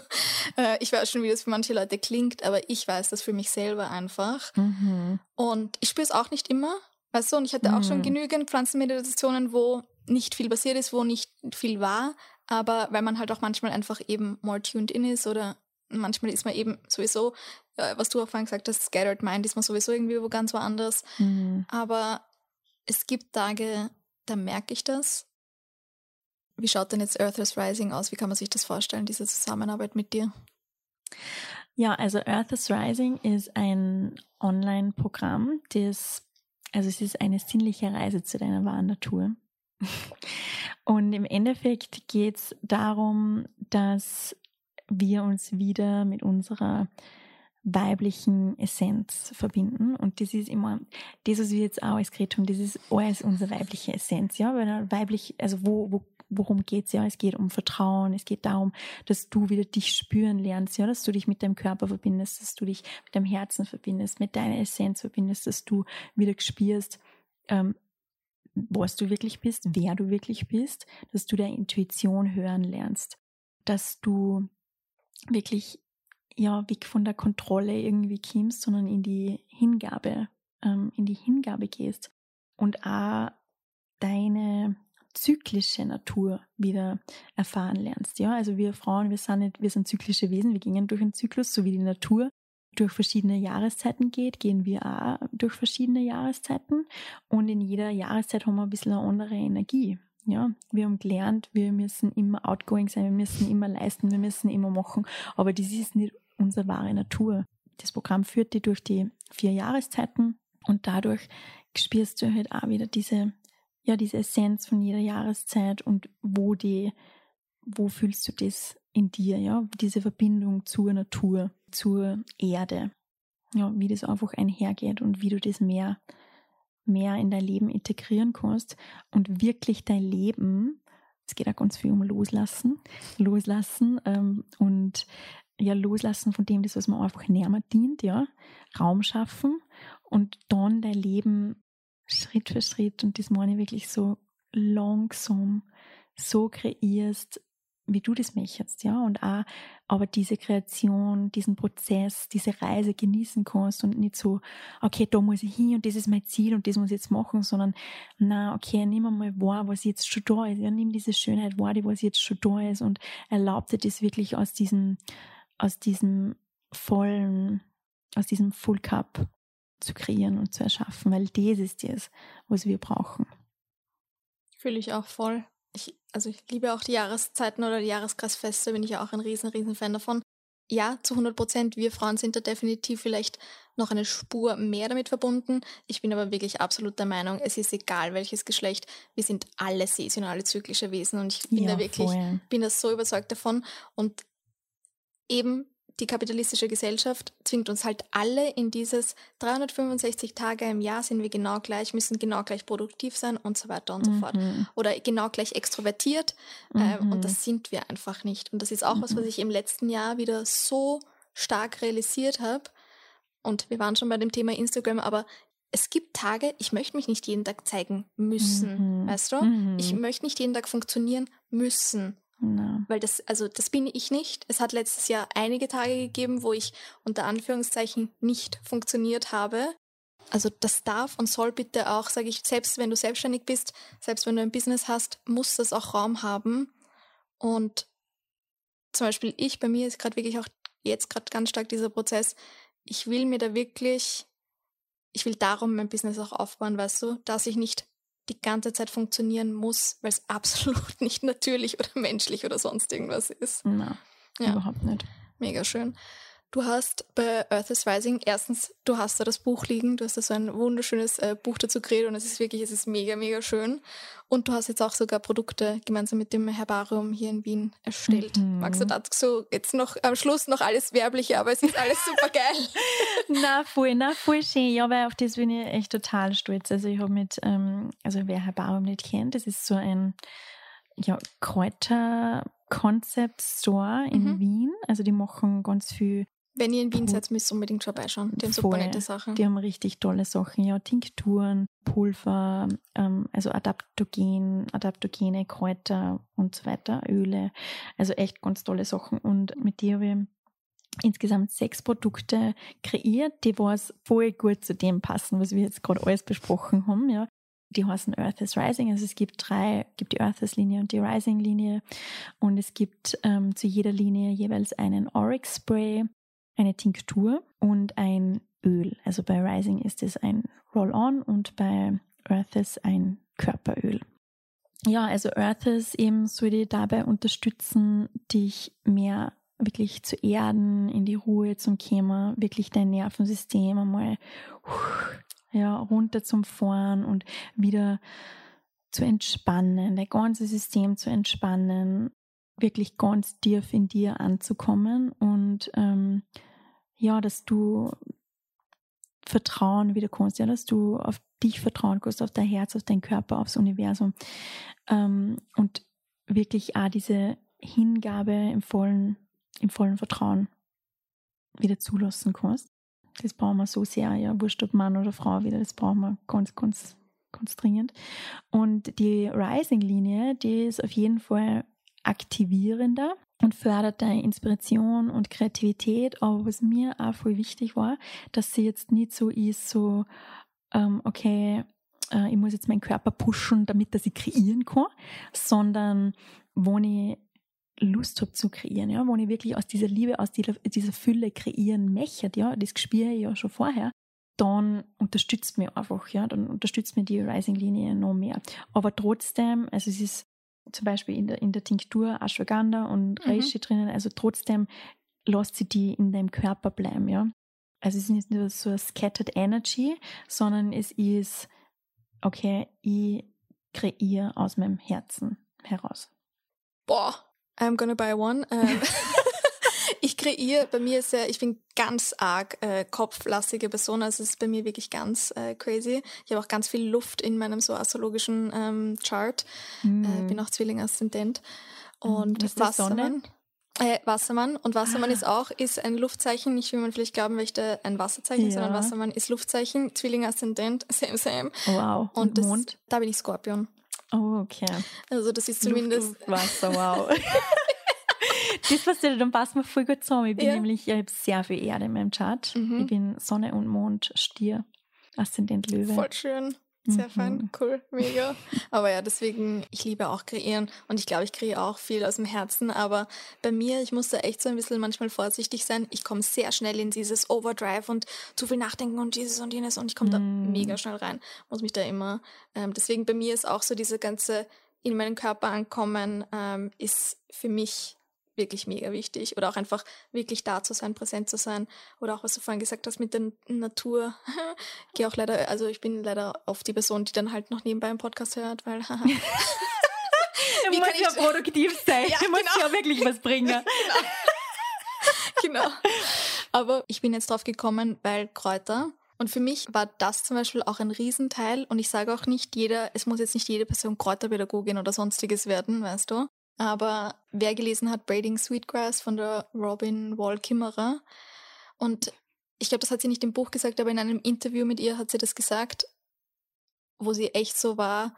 äh, ich weiß schon, wie das für manche Leute klingt, aber ich weiß das für mich selber einfach. Mhm. Und ich spüre es auch nicht immer, weißt du, und ich hatte mhm. auch schon mhm. genügend Pflanzenmeditationen, wo nicht viel passiert ist, wo nicht viel war, aber weil man halt auch manchmal einfach eben more tuned in ist oder manchmal ist man eben sowieso, äh, was du auch vorhin gesagt hast, scattered mind, ist man sowieso irgendwie wo ganz woanders. Mhm. Aber es gibt Tage, da merke ich das. Wie schaut denn jetzt Earth Rising aus? Wie kann man sich das vorstellen, diese Zusammenarbeit mit dir? Ja, also Earth is Rising ist ein Online-Programm, das, also es ist eine sinnliche Reise zu deiner wahren Natur. Und im Endeffekt geht es darum, dass wir uns wieder mit unserer weiblichen Essenz verbinden. Und das ist immer, das, was wir jetzt auch als geredet haben, das ist alles unsere weibliche Essenz, ja, weil weiblich, also wo, wo, worum geht's ja? Es geht um Vertrauen, es geht darum, dass du wieder dich spüren lernst, ja, dass du dich mit deinem Körper verbindest, dass du dich mit deinem Herzen verbindest, mit deiner Essenz verbindest, dass du wieder spürst, ähm, was du wirklich bist, wer du wirklich bist, dass du deine Intuition hören lernst, dass du wirklich ja weg von der Kontrolle irgendwie kommst, sondern in die Hingabe, ähm, in die Hingabe gehst und auch deine zyklische Natur wieder erfahren lernst. Ja, also wir Frauen, wir sind nicht, wir sind zyklische Wesen, wir gehen durch einen Zyklus, so wie die Natur durch verschiedene Jahreszeiten geht, gehen wir auch durch verschiedene Jahreszeiten und in jeder Jahreszeit haben wir ein bisschen eine andere Energie. Ja, wir haben gelernt, wir müssen immer outgoing sein, wir müssen immer leisten, wir müssen immer machen, aber das ist nicht unsere wahre Natur. Das Programm führt dich durch die vier Jahreszeiten und dadurch spürst du halt auch wieder diese, ja, diese Essenz von jeder Jahreszeit und wo die, wo fühlst du das in dir, ja, diese Verbindung zur Natur zur Erde. Ja, wie das einfach einhergeht und wie du das mehr, mehr in dein Leben integrieren kannst und wirklich dein Leben, es geht auch ganz viel um Loslassen, Loslassen ähm, und ja, Loslassen von dem, das, was man einfach näher dient, ja, Raum schaffen und dann dein Leben Schritt für Schritt und das meine ich wirklich so langsam so kreierst, wie du das möchtest, ja, und auch, aber diese Kreation, diesen Prozess, diese Reise genießen kannst und nicht so, okay, da muss ich hin und das ist mein Ziel und das muss ich jetzt machen, sondern, na, okay, nimm einmal wahr, was jetzt schon da ist, ja, nimm diese Schönheit wahr, die was jetzt schon da ist und erlaub dir das wirklich aus diesem, aus diesem vollen, aus diesem Full Cup zu kreieren und zu erschaffen, weil das ist das, was wir brauchen. Fühle ich auch voll ich, also ich liebe auch die Jahreszeiten oder die Jahreskreisfeste, bin ich ja auch ein riesen, riesen Fan davon. Ja, zu 100 Prozent. Wir Frauen sind da definitiv vielleicht noch eine Spur mehr damit verbunden. Ich bin aber wirklich absolut der Meinung, es ist egal, welches Geschlecht. Wir sind alle saisonale, zyklische Wesen und ich bin ja, da wirklich, voll. bin da so überzeugt davon. Und eben die kapitalistische Gesellschaft zwingt uns halt alle in dieses 365 Tage im Jahr sind wir genau gleich, müssen genau gleich produktiv sein und so weiter und so fort. Mhm. Oder genau gleich extrovertiert. Ähm, Mhm. und das sind wir einfach nicht. Und das ist auch was, was ich im letzten Jahr wieder so stark realisiert habe. Und wir waren schon bei dem Thema Instagram, aber es gibt Tage, ich möchte mich nicht jeden Tag zeigen müssen. Mhm. Weißt du? Mhm. Ich möchte nicht jeden Tag funktionieren müssen. Na. Weil das, also das bin ich nicht. Es hat letztes Jahr einige Tage gegeben, wo ich unter Anführungszeichen nicht funktioniert habe. Also das darf und soll bitte auch, sage ich, selbst wenn du selbstständig bist, selbst wenn du ein Business hast, muss das auch Raum haben. Und zum Beispiel ich, bei mir ist gerade wirklich auch jetzt gerade ganz stark dieser Prozess. Ich will mir da wirklich, ich will darum mein Business auch aufbauen, weißt du, dass ich nicht die ganze Zeit funktionieren muss, weil es absolut nicht natürlich oder menschlich oder sonst irgendwas ist. Na, Ja. überhaupt nicht. Mega schön. Du hast bei Earth is Rising, erstens, du hast da das Buch liegen, du hast da so ein wunderschönes äh, Buch dazu kreiert und es ist wirklich, es ist mega, mega schön. Und du hast jetzt auch sogar Produkte gemeinsam mit dem Herbarium hier in Wien erstellt. Mhm. Magst du dazu jetzt noch am Schluss noch alles Werbliche, aber es ist alles super geil. Na, voll, na, voll schön. Ja, weil auf das bin ich echt total stolz. Also ich habe mit, ähm, also wer Herbarium nicht kennt, das ist so ein ja, Kräuter-Concept-Store in Mhm. Wien. Also die machen ganz viel Wenn ihr in Wien seid, müsst ihr unbedingt vorbeischauen. Die haben super Voll. nette Sachen. Die haben richtig tolle Sachen, ja, Tinkturen, Pulver, ähm, also Adaptogen, adaptogene Kräuter und so weiter, Öle. Also echt ganz tolle Sachen. Und mit dir habe ich insgesamt sechs Produkte kreiert, die was voll gut zu dem passen, was wir jetzt gerade alles besprochen haben, ja. Die heißen Earth is Rising, also es gibt drei, gibt die Earth is Linie und die Rising Linie und es gibt ähm, zu jeder Linie jeweils einen Oryx Spray, eine Tinktur und ein Öl. Also bei Rising ist es ein Roll-On und bei Earthis ein Körperöl. Ja, also Earthis eben soll dich dabei unterstützen, dich mehr wirklich zu erden, in die Ruhe zum Kämmer, wirklich dein Nervensystem einmal ja, runter zum Fahren und wieder zu entspannen, dein ganzes System zu entspannen, wirklich ganz tief in dir anzukommen und ähm, ja, dass du Vertrauen wieder kannst, ja, dass du auf dich vertrauen kannst, auf dein Herz, auf dein Körper, aufs Universum ähm, und wirklich auch diese Hingabe im vollen, im vollen Vertrauen wieder zulassen kannst. Das brauchen wir so sehr, ja, wurscht ob Mann oder Frau wieder, das brauchen wir ganz, ganz, ganz dringend. Und die Rising-Linie, die ist auf jeden Fall aktivierender und fördert deine Inspiration und Kreativität. Aber was mir auch voll wichtig war, dass sie jetzt nicht so ist, so, ähm, okay, äh, ich muss jetzt meinen Körper pushen, damit dass ich kreieren kann, sondern wo ich Lust habe zu kreieren, ja, wo ich wirklich aus dieser Liebe, aus dieser, dieser Fülle kreieren möchte, ja, das spüre ich ja schon vorher, dann unterstützt mich einfach, ja, dann unterstützt mir die Rising-Linie noch mehr. Aber trotzdem, also es ist zum Beispiel in der, in der Tinktur Ashwagandha und Mhm. Reishi drinnen, also trotzdem lässt sie die in deinem Körper bleiben, ja. Also es ist nicht nur so eine scattered energy, sondern es ist, okay, ich kreiere aus meinem Herzen heraus. Boah, I'm gonna buy one. Ähm, ich kreiere, bei mir ist ja, ich bin ganz arg äh, kopflastige Person, also es ist bei mir wirklich ganz äh, crazy. Ich habe auch ganz viel Luft in meinem so astrologischen ähm, Chart. Äh, bin auch Zwilling-Aszendent. Und Was? Wassermann. Äh, Wassermann. Und Wassermann Ah. ist auch, ist ein Luftzeichen. Nicht, wie man vielleicht glauben möchte, ein Wasserzeichen, sondern Ja. Wassermann ist Luftzeichen. Zwilling-Aszendent, same, same. Wow. Und, Und, das, Mond? da bin ich Skorpion. Oh, okay. Also das ist zumindest... Luft Wasser, wow. das was dann passt mir voll gut zusammen. Ich bin Ja. nämlich, ich habe sehr viel Erde in meinem Chart. Mhm. Ich bin Sonne und Mond, Stier, Aszendent Löwe. Voll schön. Sehr Mhm. fein, cool, mega. Aber ja, deswegen, ich liebe auch kreieren und ich glaube, ich kreiere auch viel aus dem Herzen, aber bei mir, ich muss da echt so ein bisschen manchmal vorsichtig sein. Ich komme sehr schnell in dieses Overdrive und zu viel nachdenken und dieses und jenes und ich komme da Mhm. mega schnell rein, muss mich da immer, ähm, deswegen bei mir ist auch so diese ganze in meinen Körper ankommen, ähm, ist für mich wirklich mega wichtig. Oder auch einfach wirklich da zu sein, präsent zu sein. Oder auch, was du vorhin gesagt hast mit der Natur. Ich gehe auch leider, also ich bin leider oft die Person, die dann halt noch nebenbei einen Podcast hört, weil Wie kann ja produktiv sein. Ja, du musst genau. ja wirklich was bringen. genau. Aber ich bin jetzt drauf gekommen, weil Kräuter. Und für mich war das zum Beispiel auch ein Riesenteil. Und ich sage auch nicht jeder, es muss jetzt nicht jede Person Kräuterpädagogin oder sonstiges werden, weißt du. Aber wer gelesen hat Braiding Sweetgrass von der Robin Wall Kimmerer? Und ich glaube, das hat sie nicht im Buch gesagt, aber in einem Interview mit ihr hat sie das gesagt, wo sie echt so war,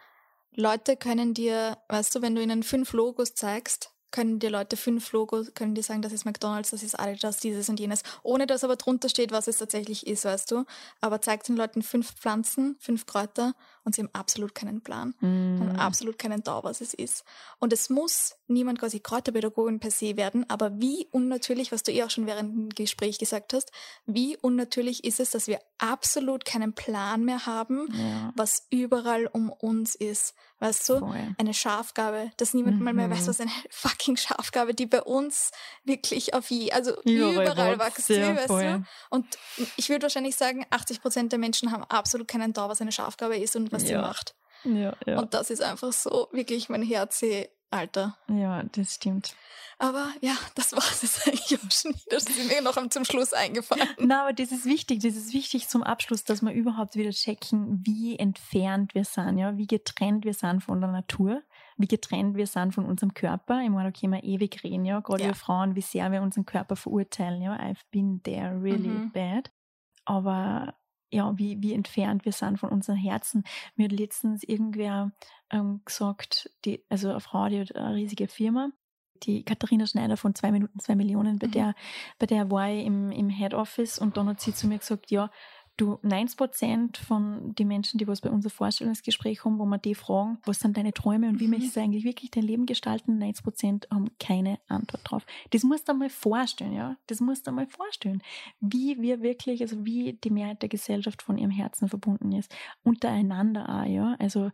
Leute können dir, weißt du, wenn du ihnen fünf Logos zeigst, können dir Leute fünf Logos, können dir sagen, das ist McDonalds, das ist Adidas, dieses und jenes, ohne dass aber drunter steht, was es tatsächlich ist, weißt du. Aber zeigt den Leuten fünf Pflanzen, fünf Kräuter und sie haben absolut keinen Plan, mm. haben absolut keinen Dau, was es ist. Und es muss niemand quasi Kräuterpädagogin per se werden, aber wie unnatürlich, was du eh auch schon während dem Gespräch gesagt hast, wie unnatürlich ist es, dass wir absolut keinen Plan mehr haben, ja. was überall um uns ist. Weißt du? Voll. Eine Schafgabe, dass niemand mhm. mal mehr weiß, mhm. was eine fucking Schafgabe, die bei uns wirklich auf je, also überall, überall wächst, weißt du? Und ich würde wahrscheinlich sagen, 80 Prozent der Menschen haben absolut keinen Dau, was eine Schafgabe ist und was ja. sie macht. Ja, ja. Und das ist einfach so wirklich mein Herz, Alter. Ja, das stimmt. Aber ja, das war es jetzt eigentlich auch schon wieder. Das ist mir noch zum Schluss eingefallen. Na, aber das ist wichtig. Das ist wichtig zum Abschluss, dass wir überhaupt wieder checken, wie entfernt wir sind, ja, wie getrennt wir sind von der Natur, wie getrennt wir sind von unserem Körper. Ich meine, da können wir ewig reden, ja, gerade ja. wir Frauen, wie sehr wir unseren Körper verurteilen, ja. I've been there really mhm. bad. Aber ja, wie, wie entfernt wir sind von unseren Herzen. Mir hat letztens irgendwer ähm, gesagt, die, also eine Frau, die hat eine riesige Firma, die Katharina Schneider von zwei Minuten, zwei Millionen, bei mhm. der, bei der war ich im, im Head Office und dann hat sie zu mir gesagt, ja, du, 90 Prozent von den Menschen, die was bei unser Vorstellungsgespräch haben, wo wir die fragen, was sind deine Träume und wie mhm. möchtest du eigentlich wirklich dein Leben gestalten, 90 Prozent haben keine Antwort drauf. Das musst du mal vorstellen, ja. Das musst du mal vorstellen, wie wir wirklich, also wie die Mehrheit der Gesellschaft von ihrem Herzen verbunden ist. Untereinander auch, ja. Also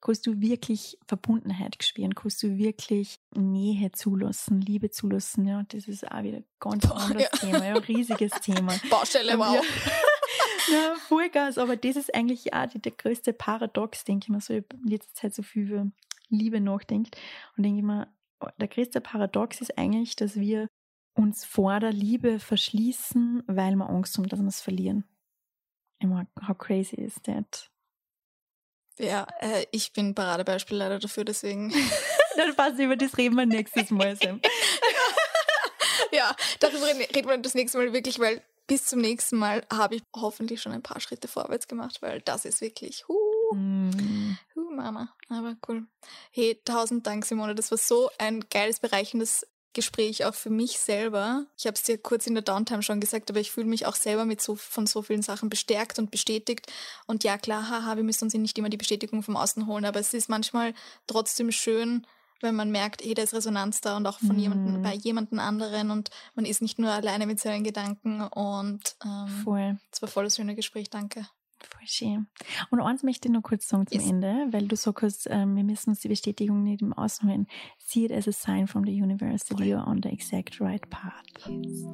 kannst du wirklich Verbundenheit spüren, kannst du wirklich Nähe zulassen, Liebe zulassen, ja, das ist auch wieder ganz Boah, anderes ja. Thema, ja, riesiges Thema. Baustelle, wow. Ja, Vollgas, aber das ist eigentlich auch der größte Paradox, denke ich mir so, ich in letzter Zeit so viel über Liebe nachdenkt und denke ich mir, der größte Paradox ist eigentlich, dass wir uns vor der Liebe verschließen, weil wir Angst haben, dass wir es verlieren. Meine, how crazy is that? Ja, äh, ich bin Paradebeispiel leider dafür, deswegen. Dann passt über das reden wir nächstes Mal, Sam. ja, darüber reden wir das nächste Mal wirklich, weil bis zum nächsten Mal habe ich hoffentlich schon ein paar Schritte vorwärts gemacht, weil das ist wirklich, huh, mm. huh, Mama. Aber cool. Hey, tausend Dank, Simone. Das war so ein geiles, bereichendes Gespräch auch für mich selber. Ich habe es dir kurz in der Downtime schon gesagt, aber ich fühle mich auch selber mit so, von so vielen Sachen bestärkt und bestätigt. Und ja, klar, haha, wir müssen uns nicht immer die Bestätigung vom Außen holen, aber es ist manchmal trotzdem schön, wenn man merkt, hey, da ist Resonanz da und auch von mm. jemandem, bei jemandem anderen und man ist nicht nur alleine mit seinen Gedanken und ähm, voll. Es war voll das schöne Gespräch, danke. Voll schön. Und eins möchte ich noch kurz sagen zum yes. Ende, weil du sagst, ähm, wir müssen uns die Bestätigung nicht im Außen holen. See it as a sign from the universe that you are on the exact right path. Yes.